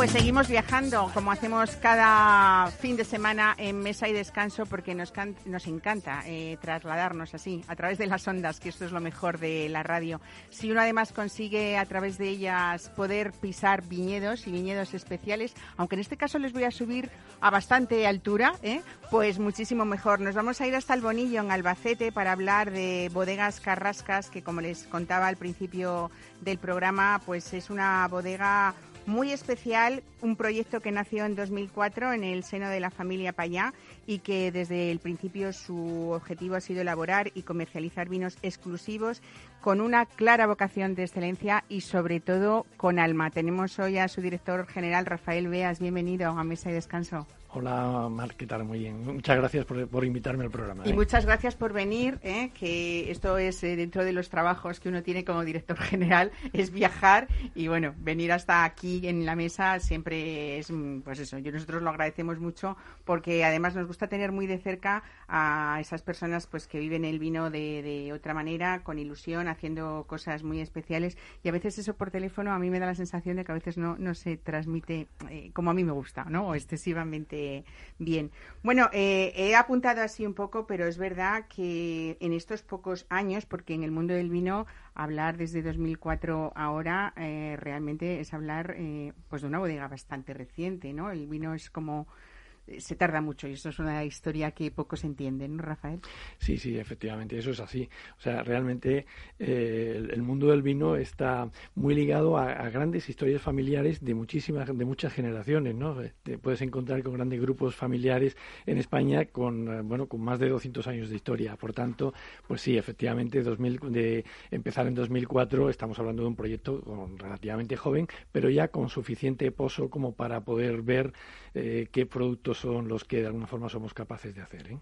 seguimos viajando como hacemos cada fin de semana en mesa y descanso porque nos, nos encanta eh, trasladarnos así a través de las ondas, que esto es lo mejor de la radio. Si uno además consigue a través de ellas poder pisar viñedos y viñedos especiales, aunque en este caso les voy a subir a bastante altura, ¿eh? pues muchísimo mejor. Nos vamos a ir hasta el Bonillo en Albacete para hablar de bodegas carrascas, que como les contaba al principio del programa, pues es una bodega muy especial, un proyecto que nació en 2004 en el seno de la familia Payá y que desde el principio su objetivo ha sido elaborar y comercializar vinos exclusivos con una clara vocación de excelencia y sobre todo con alma. Tenemos hoy a su director general Rafael Beas. Bienvenido a Mesa y Descanso. Hola, Mar, ¿qué tal? Muy bien. Muchas gracias por, invitarme al programa. Y ¿eh? muchas gracias por venir, ¿eh? que esto es eh, dentro de los trabajos que uno tiene como director general, es viajar y bueno, venir hasta aquí en la mesa siempre es, mm, pues eso, yo nosotros lo agradecemos mucho porque además nos gusta tener muy de cerca a esas personas pues que viven el vino de, de otra manera, con ilusión, haciendo cosas muy especiales y a veces eso por teléfono a mí me da la sensación de que a veces no, no se transmite como a mí me gusta, ¿no? O excesivamente bien. Bueno, eh, he apuntado así un poco, pero es verdad que en estos pocos años, porque en el mundo del vino hablar desde 2004 ahora eh, realmente es hablar eh, pues de una bodega bastante reciente, ¿no? El vino es como se tarda mucho y eso es una historia que pocos entienden, ¿no, Rafael? Sí, sí, efectivamente, eso es así. O sea, realmente eh, el, mundo del vino está muy ligado a, grandes historias familiares de muchísimas, de muchas generaciones, ¿no? Te puedes encontrar con grandes grupos familiares en España con, eh, bueno, con más de 200 años de historia. Por tanto, pues sí, efectivamente, 2000, de empezar en 2004 estamos hablando de un proyecto relativamente joven, pero ya con suficiente pozo como para poder ver qué productos son los que de alguna forma somos capaces de hacer. ¿eh?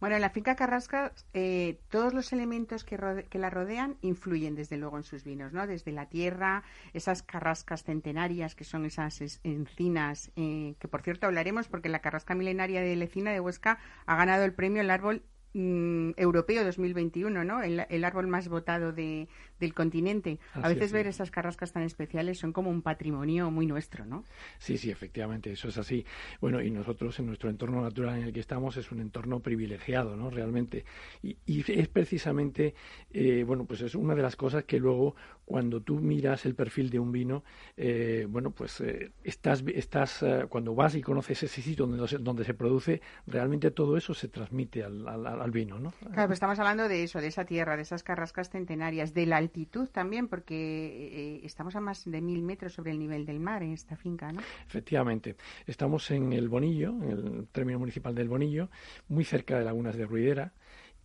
Bueno, en la finca Carrasca eh, todos los elementos que, que, la rodean influyen desde luego en sus vinos, ¿no? Desde la tierra, esas carrascas centenarias que son esas encinas, eh, que por cierto hablaremos porque la carrasca milenaria de Lecina de Huesca ha ganado el premio el árbol mm, europeo 2021, ¿no? El, árbol más votado de, del continente. a veces ver esas carrascas tan especiales son como un patrimonio muy nuestro, ¿no? Sí, sí, efectivamente, eso es así. Bueno, y nosotros en nuestro entorno natural en el que estamos es un entorno privilegiado, ¿no? Realmente. Y, es precisamente, eh, bueno, pues es una de las cosas que luego cuando tú miras el perfil de un vino, eh, bueno, pues eh, estás, estás cuando vas y conoces ese sitio donde, donde se produce, realmente todo eso se transmite al, al, vino, ¿no? Claro, pues estamos hablando de eso, de esa tierra, de esas carrascas centenarias, de la altitud también, porque eh, estamos a más de mil metros sobre el nivel del mar en esta finca, ¿no? Efectivamente. Estamos en el Bonillo, en el término municipal del Bonillo, muy cerca de Lagunas de Ruidera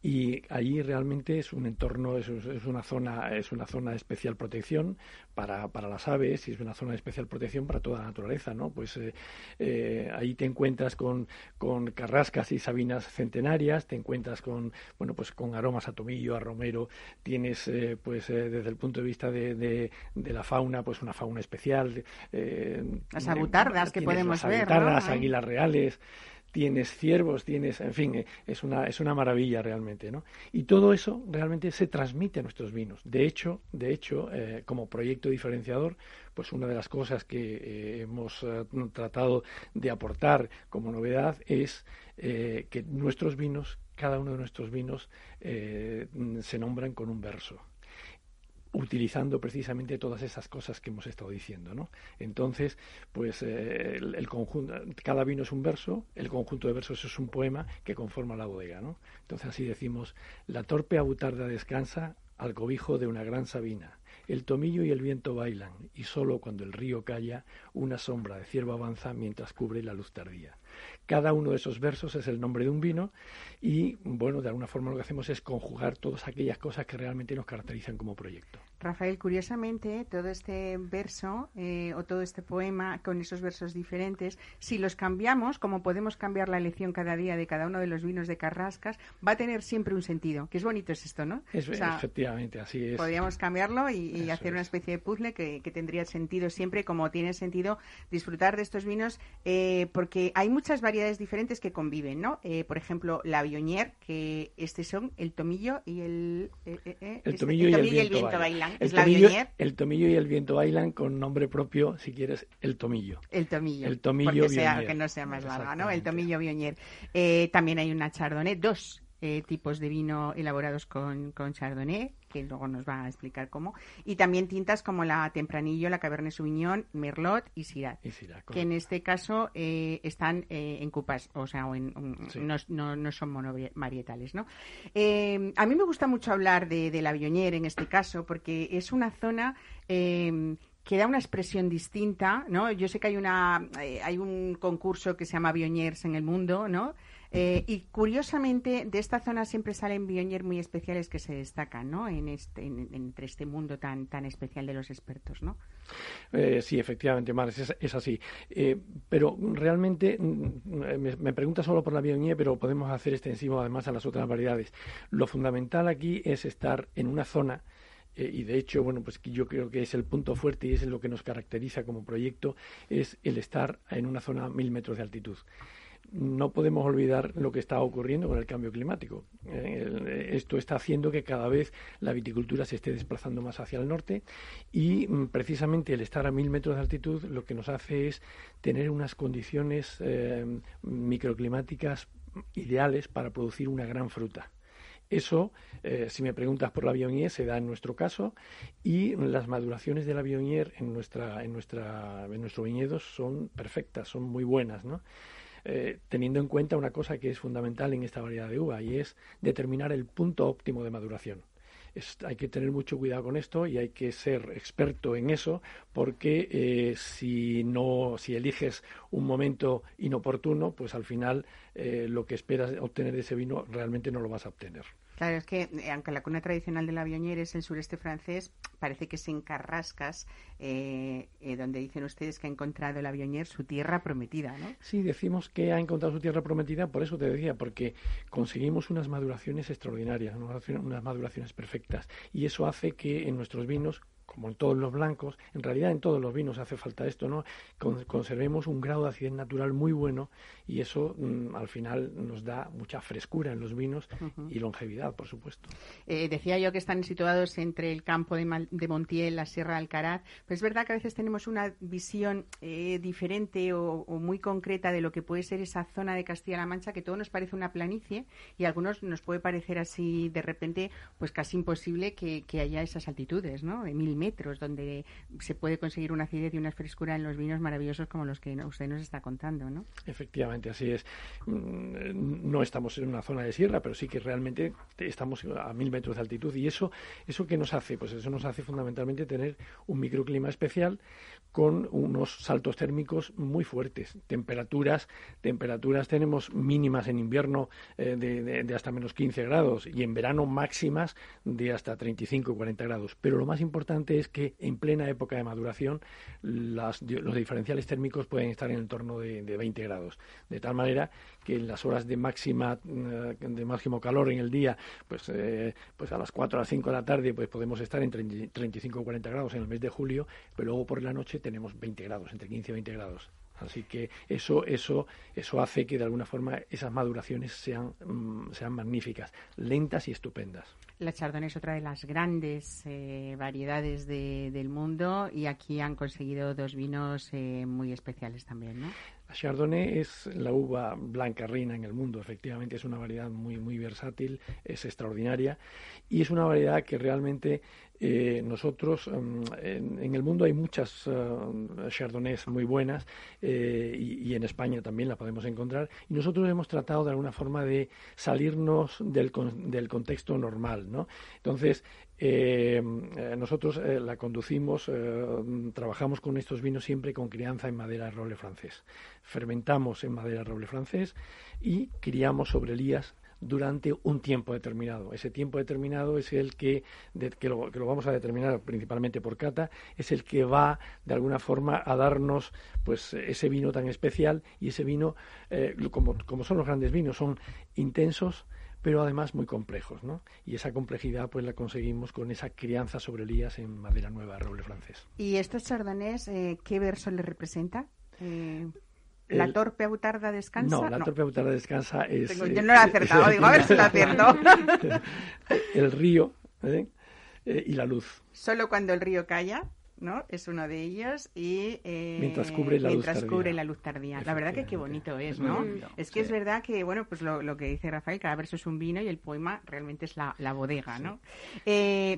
y allí realmente es un entorno, es, una zona, es una zona de especial protección para, para, las aves y es una zona de especial protección para toda la naturaleza, ¿no? Pues eh, eh, ahí te encuentras con, con carrascas y sabinas centenarias, te encuentras con, bueno, pues con aromas a tomillo, a romero, tienes, eh, pues desde el punto de vista de, de, la fauna, pues una fauna especial. las abutardas que podemos las ver, Las águilas reales tienes ciervos, tienes, en fin, eh, es una, es una maravilla realmente, ¿no? Y todo eso realmente se transmite a nuestros vinos. De hecho, de hecho, eh, como proyecto diferenciador, pues una de las cosas que eh, hemos tratado de aportar como novedad es que nuestros vinos, cada uno de nuestros vinos, se nombran con un verso utilizando precisamente todas esas cosas que hemos estado diciendo, ¿no? Entonces, pues eh, el, conjunto, cada vino es un verso, el conjunto de versos es un poema que conforma la bodega, ¿no? Entonces así decimos, la torpe abutarda descansa al cobijo de una gran sabina, el tomillo y el viento bailan, y solo cuando el río calla, una sombra de ciervo avanza mientras cubre la luz tardía. Cada uno de esos versos es el nombre de un vino y, bueno, de alguna forma lo que hacemos es conjugar todas aquellas cosas que realmente nos caracterizan como proyecto. Rafael, curiosamente, todo este verso eh, o todo este poema con esos versos diferentes, si los cambiamos, como podemos cambiar la elección cada día de cada uno de los vinos de Carrascas, va a tener siempre un sentido. Que es bonito es esto, ¿no? efectivamente, así es. Podríamos cambiarlo y, hacer una especie de puzzle que, tendría sentido siempre, como tiene sentido disfrutar de estos vinos, eh, porque hay muchas variedades diferentes que conviven, ¿no? Eh, por ejemplo, la Bionier, que este son el tomillo y el, el, tomillo, y, el, viento, bailan. El, tomillo, el tomillo y el viento bailan con nombre propio, si quieres, el tomillo. El tomillo. El tomillo que no sea más larga, ¿no? El tomillo Bionier. Eh, también hay una Chardonnay, dos eh, tipos de vino elaborados con, con, Chardonnay, que luego nos va a explicar cómo, y también tintas como la Tempranillo, la Cabernet Sauvignon, Merlot y Syrah, que en este caso eh, están eh, en cupas, o sea, en, no, no, no, son monovarietales, ¿no? a mí me gusta mucho hablar de, de la Viognier en este caso, porque es una zona que da una expresión distinta, ¿no? Yo sé que hay una hay un concurso que se llama Viogniers en el mundo, ¿no? Eh, y curiosamente, de esta zona siempre salen Bionier muy especiales que se destacan, ¿no? En este, entre este mundo tan, tan especial de los expertos, ¿no? Eh, sí, efectivamente, Mar, es, así. Eh, pero realmente mm, me, me, pregunta solo por la Bionier, pero podemos hacer extensivo además a las otras variedades. Lo fundamental aquí es estar en una zona eh, y de hecho, bueno, pues yo creo que es el punto fuerte y es lo que nos caracteriza como proyecto, es el estar en una zona a mil metros de altitud no podemos olvidar lo que está ocurriendo con el cambio climático. Eh, esto está haciendo que cada vez la viticultura se esté desplazando más hacia el norte y mm, precisamente el estar a mil metros de altitud lo que nos hace es tener unas condiciones eh, microclimáticas ideales para producir una gran fruta. Eso, eh, si me preguntas por la Bionier, se da en nuestro caso y las maduraciones de la Bionier en, nuestra, en, nuestra, en nuestro viñedo son perfectas, son muy buenas, ¿no? Eh, teniendo en cuenta una cosa que es fundamental en esta variedad de uva y es determinar el punto óptimo de maduración. hay que tener mucho cuidado con esto y hay que ser experto en eso porque eh, si no si eliges un momento inoportuno pues al final lo que esperas obtener de ese vino realmente no lo vas a obtener. Claro, es que eh, aunque la cuna tradicional de la Viognier es el sureste francés, parece que es en Carrascas, eh, eh, donde dicen ustedes que ha encontrado la Viognier su tierra prometida, ¿no? Sí, decimos que ha encontrado su tierra prometida, por eso te decía, porque conseguimos unas maduraciones extraordinarias, unas maduraciones perfectas, y eso hace que en nuestros vinos como en todos los blancos, en realidad en todos los vinos hace falta esto, ¿no? conservemos un grado de acidez natural muy bueno y eso mm, al final nos da mucha frescura en los vinos y longevidad, por supuesto. Eh, decía yo que están situados entre el campo de, de, Montiel, la Sierra de Alcaraz, pero es verdad que a veces tenemos una visión eh, diferente o, muy concreta de lo que puede ser esa zona de Castilla-La Mancha, que todo nos parece una planicie y a algunos nos puede parecer así de repente, pues casi imposible que, haya esas altitudes, ¿no? De mil metros, donde se puede conseguir una acidez y una frescura en los vinos maravillosos como los que usted nos está contando, ¿no? Efectivamente, así es. Mm, no estamos en una zona de sierra, pero sí que realmente estamos a mil metros de altitud y eso, eso que nos hace, pues eso nos hace fundamentalmente tener un microclima especial con unos saltos térmicos muy fuertes, temperaturas, temperaturas tenemos mínimas en invierno eh, de, de, hasta menos 15 grados y en verano máximas de hasta 35 o 40 grados. Pero lo más importante es que en plena época de maduración las, los diferenciales térmicos pueden estar en el torno de, de 20 grados, de tal manera que en las horas de máxima eh, de máximo calor en el día, pues eh, pues a las 4 a las 5 de la tarde pues podemos estar en 35 o 40 grados en el mes de julio, pero luego por la noche tenemos 20 grados, entre 15 y 20 grados. Así que eso, eso, eso hace que de alguna forma esas maduraciones sean, mm, sean magníficas, lentas y estupendas. La Chardonnay es otra de las grandes eh, variedades del mundo y aquí han conseguido dos vinos eh, muy especiales también, ¿no? La Chardonnay es la uva blanca reina en el mundo, efectivamente es una variedad muy muy versátil, es extraordinaria y es una variedad que realmente eh, nosotros, em, en, el mundo hay muchas uh, chardonnays muy buenas eh, y, en España también la podemos encontrar. Y nosotros hemos tratado de alguna forma de salirnos del, del contexto normal. ¿no? Entonces, eh, nosotros la conducimos, trabajamos con estos vinos siempre con crianza en madera de roble francés. Fermentamos en madera de roble francés y criamos sobre lías durante un tiempo determinado. Ese tiempo determinado es el que, que, lo, que, lo, vamos a determinar principalmente por cata, es el que va de alguna forma a darnos pues ese vino tan especial y ese vino, eh, como, como son los grandes vinos, son intensos, pero además muy complejos, ¿no? Y esa complejidad pues la conseguimos con esa crianza sobre lías en madera nueva de roble francés. ¿Y estos chardonnays eh, qué verso le representa? Eh... ¿La torpe autarda descansa? No, la torpe autarda descansa es... yo no lo he acertado, digo, a ver si lo acierto. el río ¿eh? Eh, y la luz. Solo cuando el río calla, ¿no? Es uno de ellos y... Eh, mientras cubre la luz tardía. cubre la luz tardía. La verdad que qué bonito es, ¿no? es que es verdad que, bueno, pues lo, que dice Rafael, cada verso es un vino y el poema realmente es la, bodega, ¿no?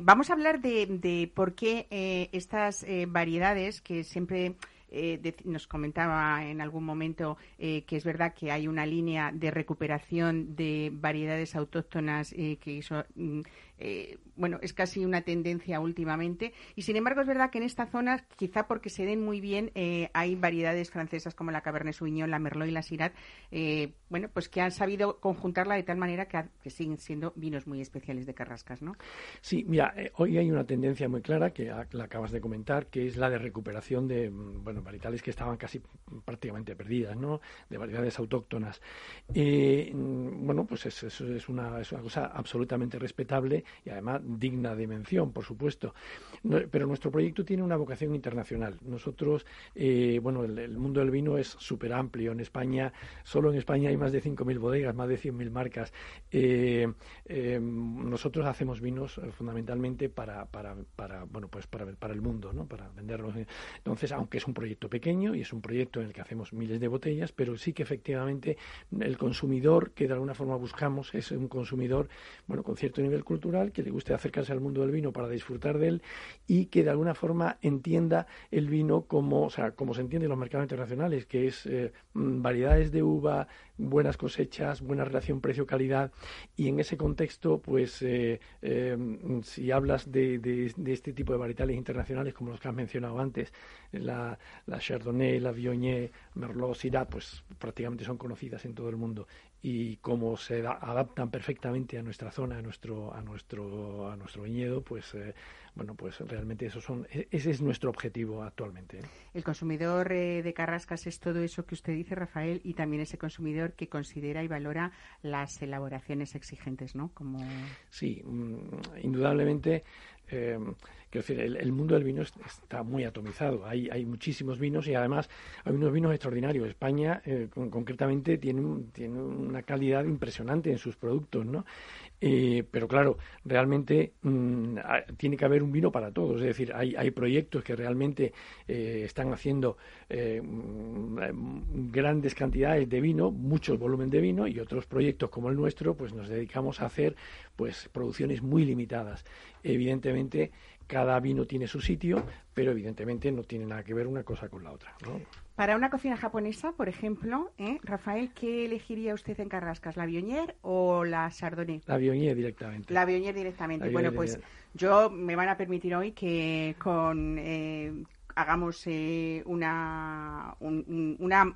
vamos a hablar de, de por qué estas variedades que siempre eh, nos comentaba en algún momento eh, que es verdad que hay una línea de recuperación de variedades autóctonas eh, que eso mm, eh, bueno, es casi una tendencia últimamente. Y sin embargo, es verdad que en esta zona, quizá porque se den muy bien, eh, hay variedades francesas como la Cabernet Sauvignon, la Merlot y la Syrah, eh, bueno, pues que han sabido conjuntarla de tal manera que, siguen siendo vinos muy especiales de Carrascas, ¿no? Sí, mira, hoy hay una tendencia muy clara que la acabas de comentar, que es la de recuperación de, mm, bueno, varietales que estaban casi prácticamente perdidas, ¿no? De variedades autóctonas. Mm, bueno, pues eso es, una, es una cosa absolutamente respetable y además digna de mención, por supuesto. pero nuestro proyecto tiene una vocación internacional. Nosotros, eh, bueno, el, mundo del vino es súper amplio. En España, solo en España hay más de 5.000 bodegas, más de 100.000 marcas. Eh, eh, nosotros hacemos vinos fundamentalmente para, para, para, bueno, pues para, para el mundo, ¿no? Para venderlos. Entonces, aunque es un proyecto pequeño y es un proyecto en el que hacemos miles de botellas, pero sí que efectivamente el consumidor que de alguna forma buscamos es un consumidor, bueno, con cierto nivel cultural que le guste acercarse al mundo del vino para disfrutar de él y que de alguna forma entienda el vino como, o sea, como se entiende en los mercados internacionales, que es eh, mm, variedades de uva, buenas cosechas, buena relación precio-calidad. Y en ese contexto, pues eh, eh, si hablas de, de, este tipo de varietales internacionales como los que has mencionado antes, la, la Chardonnay, la Viognier, Merlot, Syrah, pues prácticamente son conocidas en todo el mundo y como se adaptan perfectamente a nuestra zona, a nuestro, a nuestro, a nuestro viñedo, pues eh, bueno, pues realmente eso son, e, ese es nuestro objetivo actualmente. ¿eh? El consumidor eh, de Carrascas es todo eso que usted dice, Rafael, y también ese consumidor que considera y valora las elaboraciones exigentes, ¿no? Como... Sí, mm, indudablemente. Eh, Quiero decir, el, mundo del vino está muy atomizado. Hay, hay muchísimos vinos y además hay unos vinos extraordinarios. España, eh, concretamente, tiene, tiene una calidad impresionante en sus productos, ¿no? Eh, pero claro, realmente mm, tiene que haber un vino para todos. Es decir, hay, hay proyectos que realmente eh, están haciendo mm, grandes cantidades de vino, mucho volumen de vino, y otros proyectos como el nuestro, pues nos dedicamos a hacer pues producciones muy limitadas. Evidentemente, cada vino tiene su sitio, pero evidentemente no tiene nada que ver una cosa con la otra. Para una cocina japonesa, por ejemplo, ¿eh? Rafael, ¿qué elegiría usted en Carrascas? ¿La Viognier o la Chardonnay? La Viognier directamente. La Viognier directamente. bueno, pues yo me van a permitir hoy que con eh, hagamos eh, una, una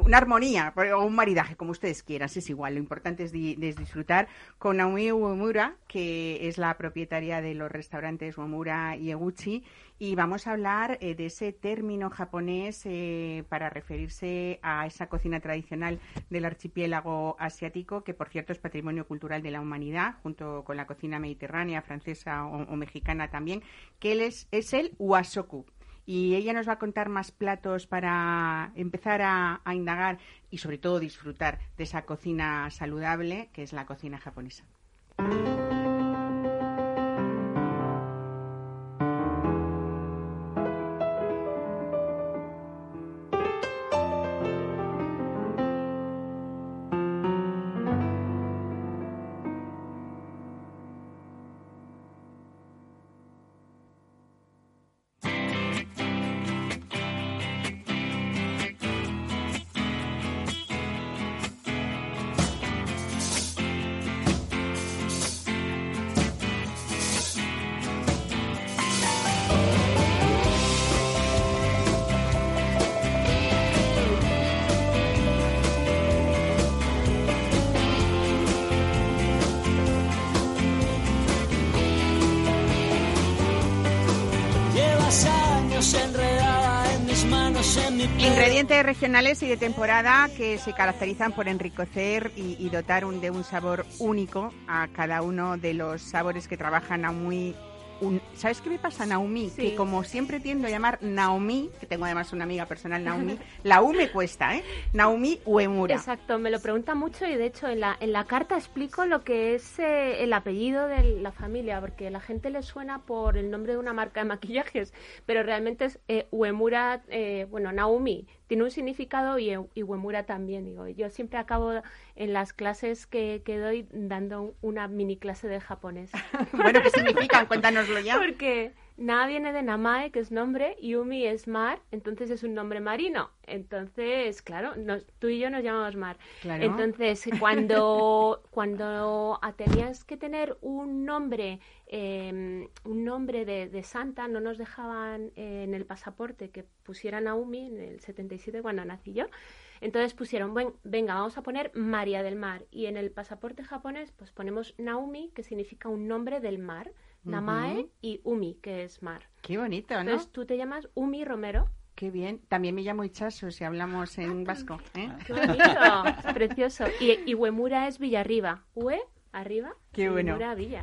una armonía o un maridaje, como ustedes quieran, es igual. Lo importante es, disfrutar con Naomi Uemura, que es la propietaria de los restaurantes Uemura y Eguchi, y vamos a hablar eh, de ese término japonés eh, para referirse a esa cocina tradicional del archipiélago asiático, que por cierto es patrimonio cultural de la humanidad, junto con la cocina mediterránea, francesa o, mexicana también, que es, es el wasoku y ella nos va a contar más platos para empezar a, indagar y sobre todo disfrutar de esa cocina saludable que es la cocina japonesa. Regionales y de temporada que se caracterizan por enriquecer y, dotar de un sabor único a cada uno de los sabores que trabajan a muy ¿Sabes qué me pasa, Naomi? Que como siempre tiendo a llamar Naomi, que tengo además una amiga personal, Naomi, la U me cuesta, ¿eh? Naomi Uemura. Exacto, me lo pregunta mucho y de hecho en la, en la carta explico lo que es eh, el apellido de la familia, porque la gente le suena por el nombre de una marca de maquillajes, pero realmente es eh, Uemura, eh, bueno, Naomi tiene un significado y, y Uemura también. Digo, yo siempre acabo en las clases que, que doy dando una mini clase de japonés. bueno, ¿qué significan? Cuéntanoslo ya. Porque Na viene de Namae, que es nombre, y Umi es mar, entonces es un nombre marino. Entonces, claro, tú y yo nos llamamos mar. Entonces, cuando, cuando tenías que tener un nombre, em, un nombre de, santa, no nos dejaban en el pasaporte que pusieran Naumi en el 77 cuando nací yo. Entonces pusieron, venga, vamos a poner María del Mar. Y en el pasaporte japonés, pues ponemos Naumi, que significa un nombre del mar. Namae y Umi, que es mar. Qué bonito, ¿no? Entonces tú te llamas Umi Romero. Qué bien. También me llamo Ichazo, si hablamos en vasco. ¿eh? Qué bonito, precioso. Y, y Huemura es Villarriba. Hue, arriba. Qué bueno.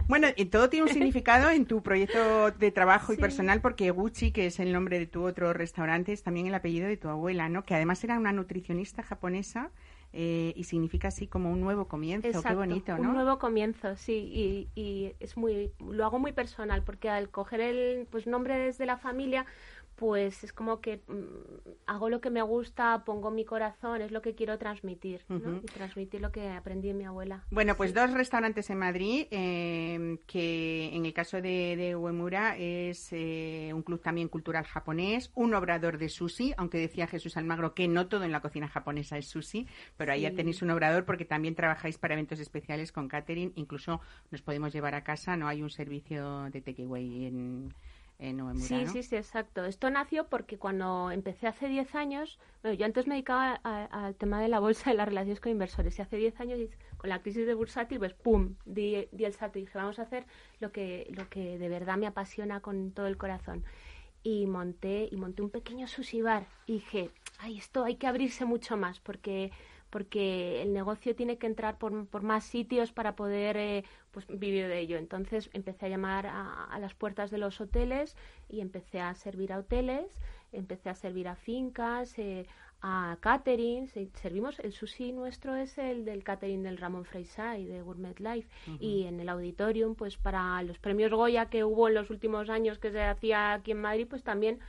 Bueno, y todo tiene un significado en tu proyecto de trabajo y personal, porque Gucci, que es el nombre de tu otro restaurante, es también el apellido de tu abuela, ¿no? Que además era una nutricionista japonesa eh, y significa así como un nuevo comienzo. Qué bonito, ¿no? Un nuevo comienzo, sí. Y, y, es muy, lo hago muy personal porque al coger el pues, nombre desde la familia, pues es como que mm, hago lo que me gusta, pongo mi corazón, es lo que quiero transmitir, ¿no? y transmitir lo que aprendí en mi abuela. Bueno, pues dos restaurantes en Madrid, eh, que en el caso de, de Uemura es eh, un club también cultural japonés, un obrador de sushi, aunque decía Jesús Almagro que no todo en la cocina japonesa es sushi, pero ahí ya tenéis un obrador porque también trabajáis para eventos especiales con catering, incluso nos podemos llevar a casa, no hay un servicio de takeaway en sí, sí, sí, exacto. Esto nació porque cuando empecé hace 10 años, bueno, yo antes me dedicaba al tema de la bolsa y las relaciones con inversores. Y hace 10 años, con la crisis de bursátil, pues pum, di, el salto y dije, vamos a hacer lo que, lo que de verdad me apasiona con todo el corazón. Y monté, y monté un pequeño sushi bar. Y dije, ay, esto hay que abrirse mucho más porque porque el negocio tiene que entrar por, por más sitios para poder eh, pues, vivir de ello. Entonces empecé a llamar a, las puertas de los hoteles y empecé a servir a hoteles, empecé a servir a fincas, eh, a catering, servimos, el sushi nuestro es el del catering del Ramón Freisay de Gourmet Life y en el auditorium pues para los premios Goya que hubo en los últimos años que se hacía aquí en Madrid pues también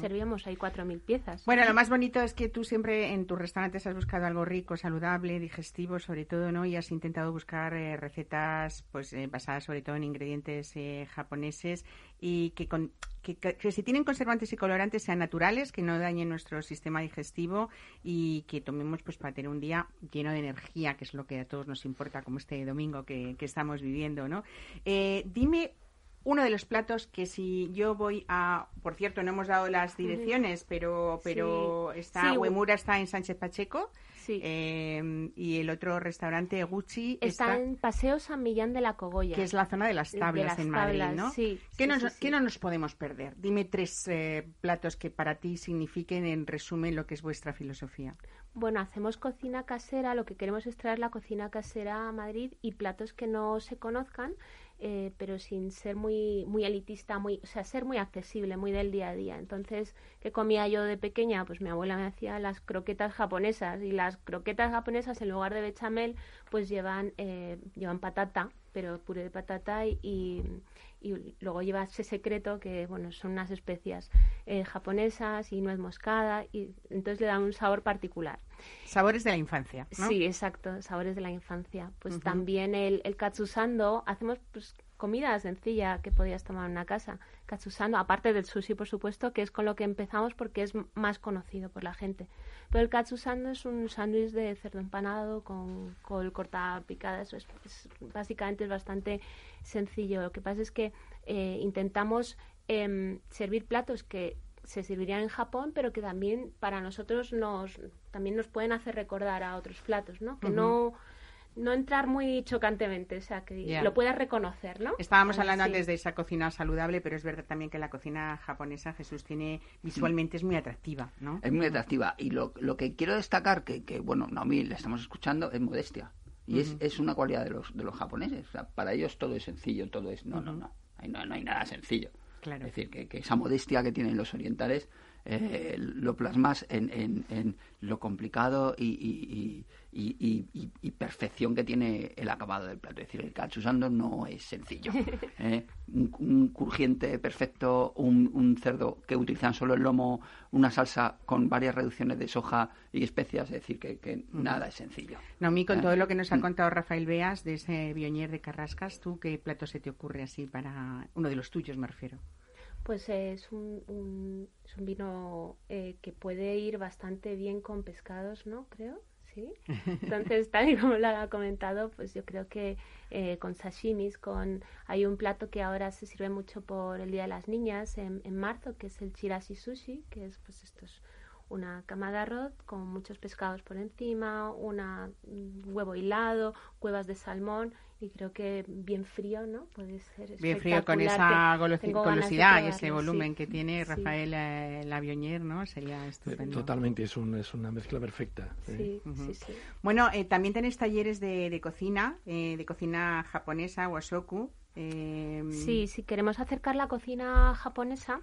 servíamos ahí 4.000 piezas. Bueno, lo más bonito es que tú siempre en tus restaurantes has buscado algo rico, saludable, digestivo sobre todo, ¿no? Y has intentado buscar eh, recetas pues eh, basadas sobre todo en ingredientes eh, japoneses y que, con, que, que, si tienen conservantes y colorantes sean naturales, que no dañen nuestro sistema digestivo y que tomemos pues para tener un día lleno de energía, que es lo que a todos nos importa, como este domingo que, que estamos viviendo, ¿no? Eh, dime uno de los platos que si yo voy a, por cierto, no hemos dado las direcciones, pero pero está Huemura está en Sánchez Pacheco. Em, y el otro restaurante, Gucci, está, en Paseo San Millán de la Cogolla. Que es la zona de las tablas en Madrid, ¿no? Sí, ¿Qué, no nos podemos perder? Dime tres eh, platos que para ti signifiquen, en resumen, lo que es vuestra filosofía. Bueno, hacemos cocina casera, lo que queremos es traer la cocina casera a Madrid y platos que no se conozcan eh, pero sin ser muy, muy elitista, muy, o sea, ser muy accesible, muy del día a día. Entonces, ¿qué comía yo de pequeña? Pues mi abuela me hacía las croquetas japonesas y las croquetas japonesas en lugar de bechamel, pues llevan, eh, llevan patata, pero puré de patata y, y luego lleva ese secreto que bueno son unas especias eh, japonesas y nuez moscada y entonces le dan un sabor particular. Sabores de la infancia sí exacto sabores de la infancia. Pues también el, el katsusando hacemos pues comida sencilla que podías tomar en una casa. Katsusando, aparte del sushi, por supuesto, que es con lo que empezamos porque es más conocido por la gente. Pero el katsusando es un sándwich de cerdo empanado con col cortada picada. Eso es, básicamente es bastante sencillo. Lo que pasa es que eh, intentamos em, servir platos que se servirían en Japón, pero que también para nosotros nos también nos pueden hacer recordar a otros platos, ¿no? Que no no entrar muy chocantemente, o sea, que lo puedas reconocer, ¿no? Estábamos hablando antes de esa cocina saludable, pero es verdad también que la cocina japonesa, Jesús, tiene visualmente es muy atractiva, ¿no? Es muy atractiva. Y lo, lo que quiero destacar, que, que bueno, Naomi le estamos escuchando, es modestia. Y es, es una cualidad de los, de los japoneses. O sea, para ellos todo es sencillo, todo es... No, no, no. no, no hay nada sencillo. Claro. Es decir, que, que esa modestia que tienen los orientales eh, lo plasmas en, en, en, lo complicado y, y, y, perfección que tiene el acabado del plato. Es decir, el cachusando no es sencillo. ¿eh? Un, crujiente perfecto, un, un, cerdo que utilizan solo el lomo, una salsa con varias reducciones de soja y especias, es decir, que, nada es sencillo. No, mí con ¿Eh? todo lo que nos ha mm. contado Rafael Beas de ese Bioñer de Carrascas, ¿tú qué plato se te ocurre así para uno de los tuyos, me refiero? Pues es un, es un vino eh, que puede ir bastante bien con pescados, ¿no? Creo. ¿sí? Entonces, tal y como lo ha comentado, pues yo creo que eh, con sashimis, con hay un plato que ahora se sirve mucho por el Día de las Niñas en, en marzo, que es el chirashi sushi, que es pues estos una cama de arroz con muchos pescados por encima, una un huevo hilado, cuevas de salmón y creo que bien frío, ¿no? Puede ser Bien frío con esa golosidad y ese volumen que tiene Rafael sí. eh, ¿no? Sería estupendo. Totalmente, es, un, es una mezcla perfecta. Sí, sí, sí. Bueno, eh, también tenéis talleres de, de cocina, eh, de cocina japonesa, wasoku. Eh... Sí, si queremos acercar la cocina japonesa,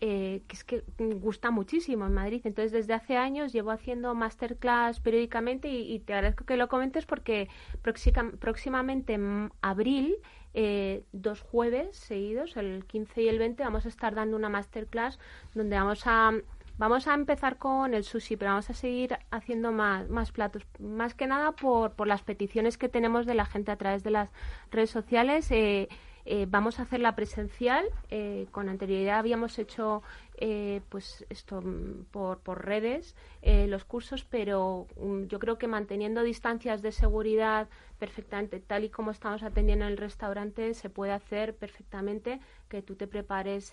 eh, que es que gusta muchísimo en Madrid. Entonces, desde hace años llevo haciendo masterclass periódicamente y, te agradezco que lo comentes porque próximamente en abril, eh, dos jueves seguidos, el 15 y el 20, vamos a estar dando una masterclass donde vamos a Vamos a empezar con el sushi, pero vamos a seguir haciendo más, más platos. Más que nada por, por las peticiones que tenemos de la gente a través de las redes sociales. Eh, eh, vamos a hacerla presencial. Eh, con anterioridad habíamos hecho eh, pues esto mm, por, por redes eh, los cursos, pero um, yo creo que manteniendo distancias de seguridad perfectamente, tal y como estamos atendiendo en el restaurante, se puede hacer perfectamente que tú te prepares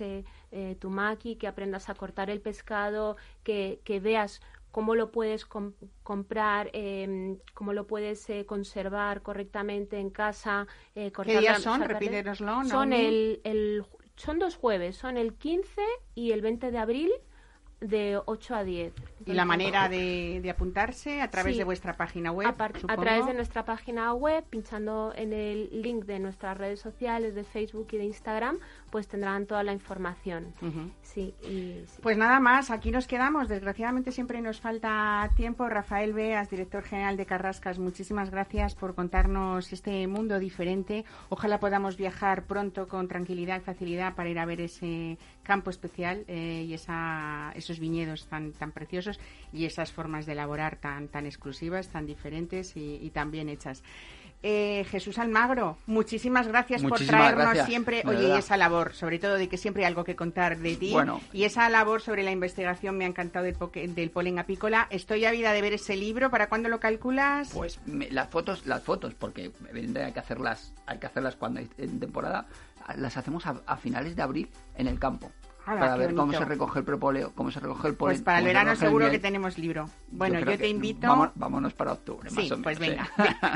tu maqui, que aprendas a cortar el pescado, que, que veas cómo lo puedes com comprar, eh, cómo lo puedes eh, conservar correctamente en casa. Eh, ¿Qué días son? Repítenoslo. Son, el, el, son dos jueves, son el 15 y el 20 de abril de 8 a 10. ¿Y la manera de, de apuntarse? ¿A través Sí. de vuestra página web? A, a través de nuestra página web, pinchando en el link de nuestras redes sociales, de Facebook y de Instagram, pues tendrán toda la información. Ujú. Sí, y sí. Pues nada más, aquí nos quedamos. Desgraciadamente siempre nos falta tiempo. Rafael Beas, director general de Carrascas, muchísimas gracias por contarnos este mundo diferente. Ojalá podamos viajar pronto con tranquilidad y facilidad para ir a ver ese campo especial eh, y esa, esos viñedos tan, tan preciosos y esas formas de elaborar tan, tan exclusivas, tan diferentes y, y tan bien hechas. Eh, Jesús Almagro, muchísimas gracias por traernos gracias, siempre, oye, y esa labor, sobre todo de que siempre hay algo que contar de ti. Bueno. Y esa labor sobre la investigación me ha encantado del, del polen apícola. Estoy ávida de ver ese libro. ¿Para cuándo lo calculas? Pues me- las fotos, las fotos, porque hay que hacerlas, hay que hacerlas cuando hay en temporada, las hacemos a, a finales de abril en el campo. Para ver cómo se recoge el propóleo, cómo se recoge el polen. Pues para el se verano el seguro que tenemos libro. Bueno, yo, te invito. vamos- vámonos para octubre, más Sí, o menos. pues venga.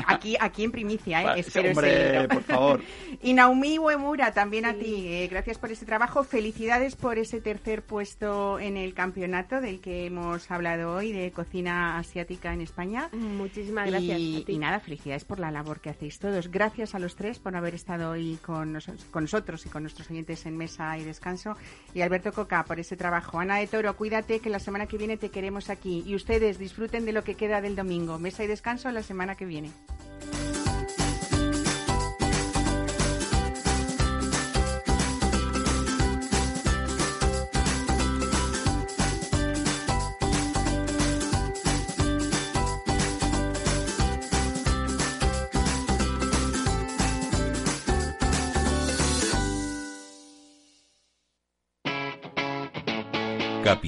Aquí, aquí en primicia, ¿eh? Vale, Espero ese hombre, libro. por favor. Y Naomi Uemura, también a ti. eh, gracias por ese trabajo. Felicidades por ese tercer puesto en el campeonato del que hemos hablado hoy de cocina asiática en España. Muchísimas gracias. Y, a ti. y nada, felicidades por la labor que hacéis todos. Gracias a los tres por haber estado hoy con, nos- con nosotros y con nuestros oyentes en Mesa y Descanso. Y Alberto Coca por ese trabajo. Ana de Toro, cuídate que la semana que viene te queremos aquí. Y ustedes disfruten de lo que queda del domingo. Mesa y Descanso la semana que viene.